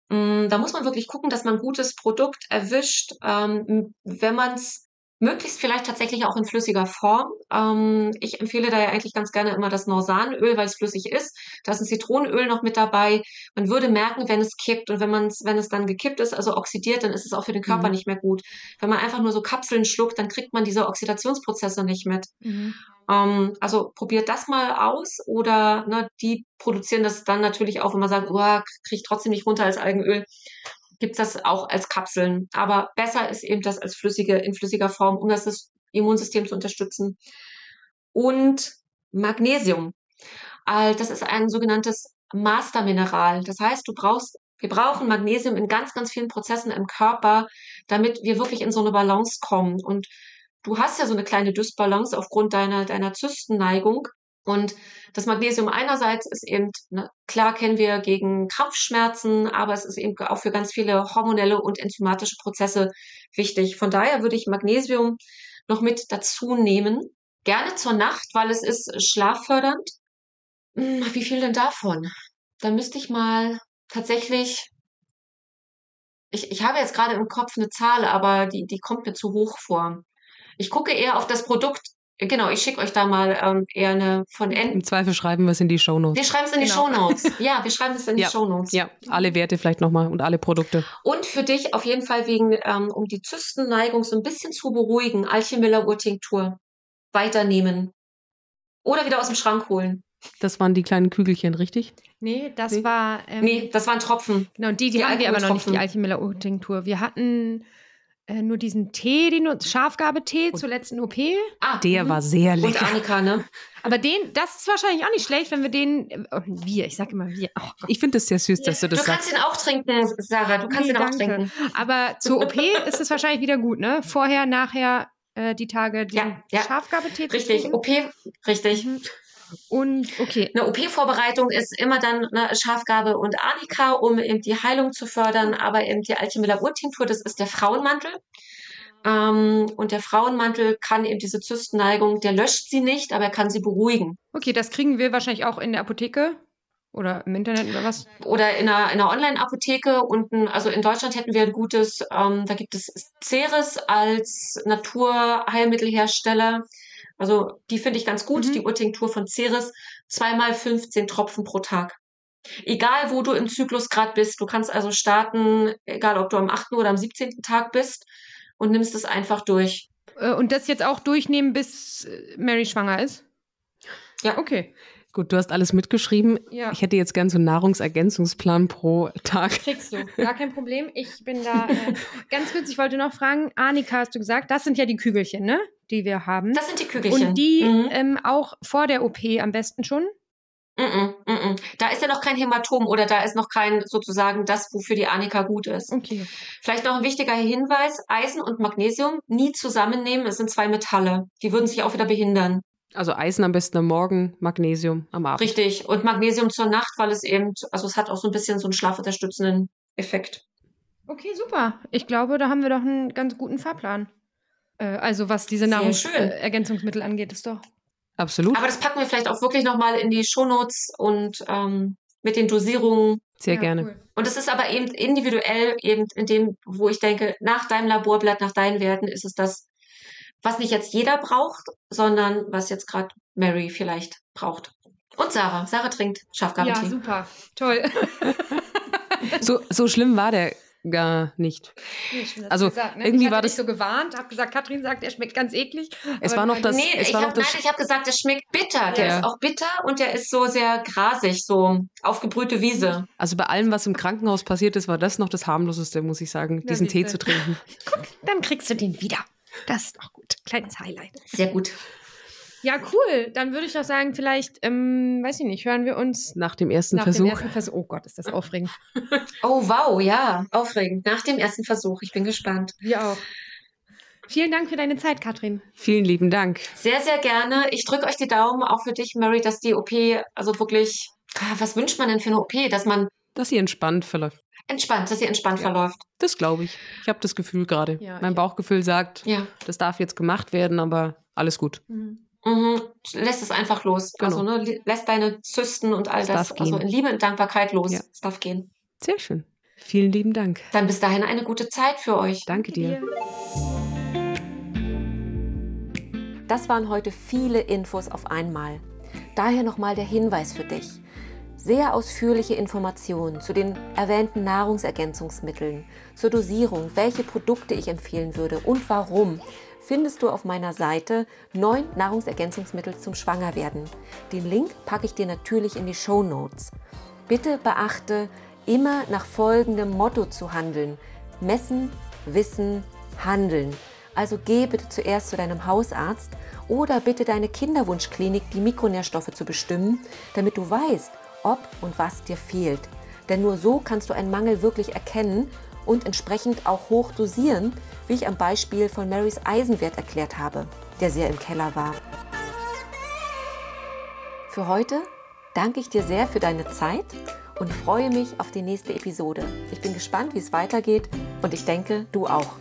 Mm, Da muss man wirklich gucken, dass man gutes Produkt erwischt, ähm, wenn man es möglichst vielleicht tatsächlich auch in flüssiger Form. Ähm, ich empfehle da ja eigentlich ganz gerne immer das Norsanöl, weil es flüssig ist. Da ist ein Zitronenöl noch mit dabei. Man würde merken, wenn es kippt und wenn man es, wenn es dann gekippt ist, also oxidiert, dann ist es auch für den Körper Mhm. nicht mehr gut. Wenn man einfach nur so Kapseln schluckt, dann kriegt man diese Oxidationsprozesse nicht mit. Ähm, also probiert das mal aus oder ne, die produzieren das dann natürlich auch, wenn man sagt, oh, kriege ich trotzdem nicht runter als Algenöl, gibt's das auch als Kapseln. Aber besser ist eben das als flüssige, in flüssiger Form, um das, Immunsystem zu unterstützen. Und Magnesium. Äh, Das ist ein sogenanntes Mastermineral. Das heißt, du brauchst, wir brauchen Magnesium in ganz, ganz vielen Prozessen im Körper, damit wir wirklich in so eine Balance kommen. Und du hast ja so eine kleine Dysbalance aufgrund deiner, deiner Zystenneigung. Und das Magnesium einerseits ist eben, ne, klar kennen wir gegen Krampfschmerzen, aber es ist eben auch für ganz viele hormonelle und enzymatische Prozesse wichtig. Von daher würde ich Magnesium noch mit dazu nehmen. Gerne zur Nacht, weil es ist schlaffördernd. Hm, Wie viel denn davon? Da müsste ich mal tatsächlich, ich, ich habe jetzt gerade im Kopf eine Zahl, aber die, die kommt mir zu hoch vor. Ich gucke eher auf das Produkt. Genau, ich schicke euch da mal ähm, eher eine von N. Im Zweifel schreiben wir es in die Wir Shownotes. schreiben es in die Genau. Shownotes. Ja, wir schreiben es in die Ja. Shownotes. Ja, alle Werte vielleicht nochmal und alle Produkte. Und für dich auf jeden Fall wegen, ähm, um die Zystenneigung so ein bisschen zu beruhigen, Alchemiller Urtinktur weiternehmen. Oder wieder aus dem Schrank holen. Das waren die kleinen Kügelchen, richtig? Nee, das Nee. war. Ähm, Nee, das waren Tropfen. Genau, die, die, die haben wir aber noch nicht, die. Alchemiller tinktur Wir hatten äh, nur diesen Tee, den Schafgabetee zur letzten OP. Ah, Der mhm. war sehr Und lecker. Annika, ne? Aber den, das ist wahrscheinlich auch nicht schlecht, wenn wir den. Oh, wir, ich sag immer wir. Oh. Ich finde es sehr süß, dass du Du das kannst sagst. ihn auch trinken, Sarah. Du kannst Nee, ihn auch danke. trinken. Aber zur OP ist es wahrscheinlich wieder gut, ne? Vorher, nachher äh, die Tage den Ja, ja. Schafgabetee Richtig, trinken. OP, richtig. Mhm. Und okay. Eine OP-Vorbereitung ist immer dann eine Schafgabe und Arnika, um eben die Heilung zu fördern, aber eben die Alchemiller Urtinktur, das ist der Frauenmantel. Ähm, und der Frauenmantel kann eben diese Zystenneigung, der löscht sie nicht, aber er kann sie beruhigen. Okay, das kriegen wir wahrscheinlich auch in der Apotheke oder im Internet oder was. Oder in einer, in einer Online-Apotheke unten, also in Deutschland hätten wir ein gutes, ähm, da gibt es Ceres als Naturheilmittelhersteller. Also die finde ich ganz gut, Mhm. die Urtinktur von Ceres, zweimal 15 Tropfen pro Tag. Egal, wo du im Zyklus gerade bist, du kannst also starten, egal ob du am 8. oder am 17. Tag bist und nimmst es einfach durch. Äh, Und das jetzt auch durchnehmen, bis äh, Mary schwanger ist? Ja. Okay. Gut, du hast alles mitgeschrieben. Ja. Ich hätte jetzt gern so einen Nahrungsergänzungsplan pro Tag. Kriegst du. Gar kein Problem. Ich bin da. Äh, ganz kurz, ich wollte noch fragen, Annika, hast du gesagt, das sind ja die Kügelchen, ne? Die wir haben. Das sind die Kügelchen. Und die Mhm. ähm, auch vor der OP am besten schon? Mm-mm, mm-mm. Da ist ja noch kein Hämatom oder da ist noch kein sozusagen das, wofür die Annika gut ist. Okay. Vielleicht noch ein wichtiger Hinweis, Eisen und Magnesium nie zusammennehmen, es sind zwei Metalle. Die würden sich auch wieder behindern. Also Eisen am besten am Morgen, Magnesium am Abend. Richtig. Und Magnesium zur Nacht, weil es eben, also es hat auch so ein bisschen so einen schlafunterstützenden Effekt. Okay, super. Ich glaube, da haben wir doch einen ganz guten Fahrplan. Äh, also was diese Nahrungsergänzungsmittel angeht, ist doch. Absolut. Aber das packen wir vielleicht auch wirklich nochmal in die Shownotes und ähm, mit den Dosierungen. Sehr Ja, gerne. cool. Und es ist aber eben individuell, eben in dem, wo ich denke, nach deinem Laborblatt, nach deinen Werten ist es das, was nicht jetzt jeder braucht, sondern was jetzt gerade Mary vielleicht braucht. Und Sarah. Sarah trinkt Ja, Schafgabentee. super. Toll. So, so schlimm war der gar nicht. Nee, ich hab Also, gesagt, ne? irgendwie ich hatte war das- so gewarnt, habe gesagt, Katrin sagt, er schmeckt ganz eklig. Es war noch das- Nee, Es ich war habe noch das- nein, ich hab gesagt, es schmeckt bitter. Der Ja. ist auch bitter und der ist so sehr grasig, so aufgebrühte Wiese. Also bei allem, was im Krankenhaus passiert ist, war das noch das harmloseste, muss ich sagen, Ja, diesen Tee zu trinken. Dann kriegst du den wieder. Das ist doch gut. Kleines Highlight. Sehr gut. Ja, cool. Dann würde ich doch sagen, vielleicht, ähm, weiß ich nicht, hören wir uns Nach dem ersten nach Versuch. dem ersten Versuch. Oh Gott, ist das aufregend. Oh, wow, ja, aufregend. Nach dem ersten Versuch. Ich bin gespannt. Wir auch. Vielen Dank für deine Zeit, Katrin. Vielen lieben Dank. Sehr, sehr gerne. Ich drücke euch die Daumen, auch für dich, Mary, dass die OP, also wirklich, was wünscht man denn für eine OP? Dass man Dass sie entspannt verläuft. Entspannt, dass sie entspannt Ja. verläuft. Das glaube ich. Ich habe das Gefühl gerade. Ja, mein Bauchgefühl sagt, Ja. das darf jetzt gemacht werden, aber alles gut. Mhm. Lässt es einfach los. Genau. Also, ne, lässt deine Zysten und all Es das, also in Liebe und Dankbarkeit los. Ja. Es darf gehen. Sehr schön. Vielen lieben Dank. Dann bis dahin eine gute Zeit für euch. Danke dir. Das waren heute viele Infos auf einmal. Daher nochmal der Hinweis für dich. Sehr ausführliche Informationen zu den erwähnten Nahrungsergänzungsmitteln, zur Dosierung, welche Produkte ich empfehlen würde und warum, findest du auf meiner Seite 9 Nahrungsergänzungsmittel zum Schwangerwerden. Den Link packe ich dir natürlich in die Show Notes. Bitte beachte, immer nach folgendem Motto zu handeln. Messen, wissen, handeln. Also geh bitte zuerst zu deinem Hausarzt oder bitte deine Kinderwunschklinik, die Mikronährstoffe zu bestimmen, damit du weißt, ob und was dir fehlt. Denn nur so kannst du einen Mangel wirklich erkennen und entsprechend auch hoch dosieren, wie ich am Beispiel von Marys Eisenwert erklärt habe, der sehr im Keller war. Für heute danke ich dir sehr für deine Zeit und freue mich auf die nächste Episode. Ich bin gespannt, wie es weitergeht und ich denke, du auch.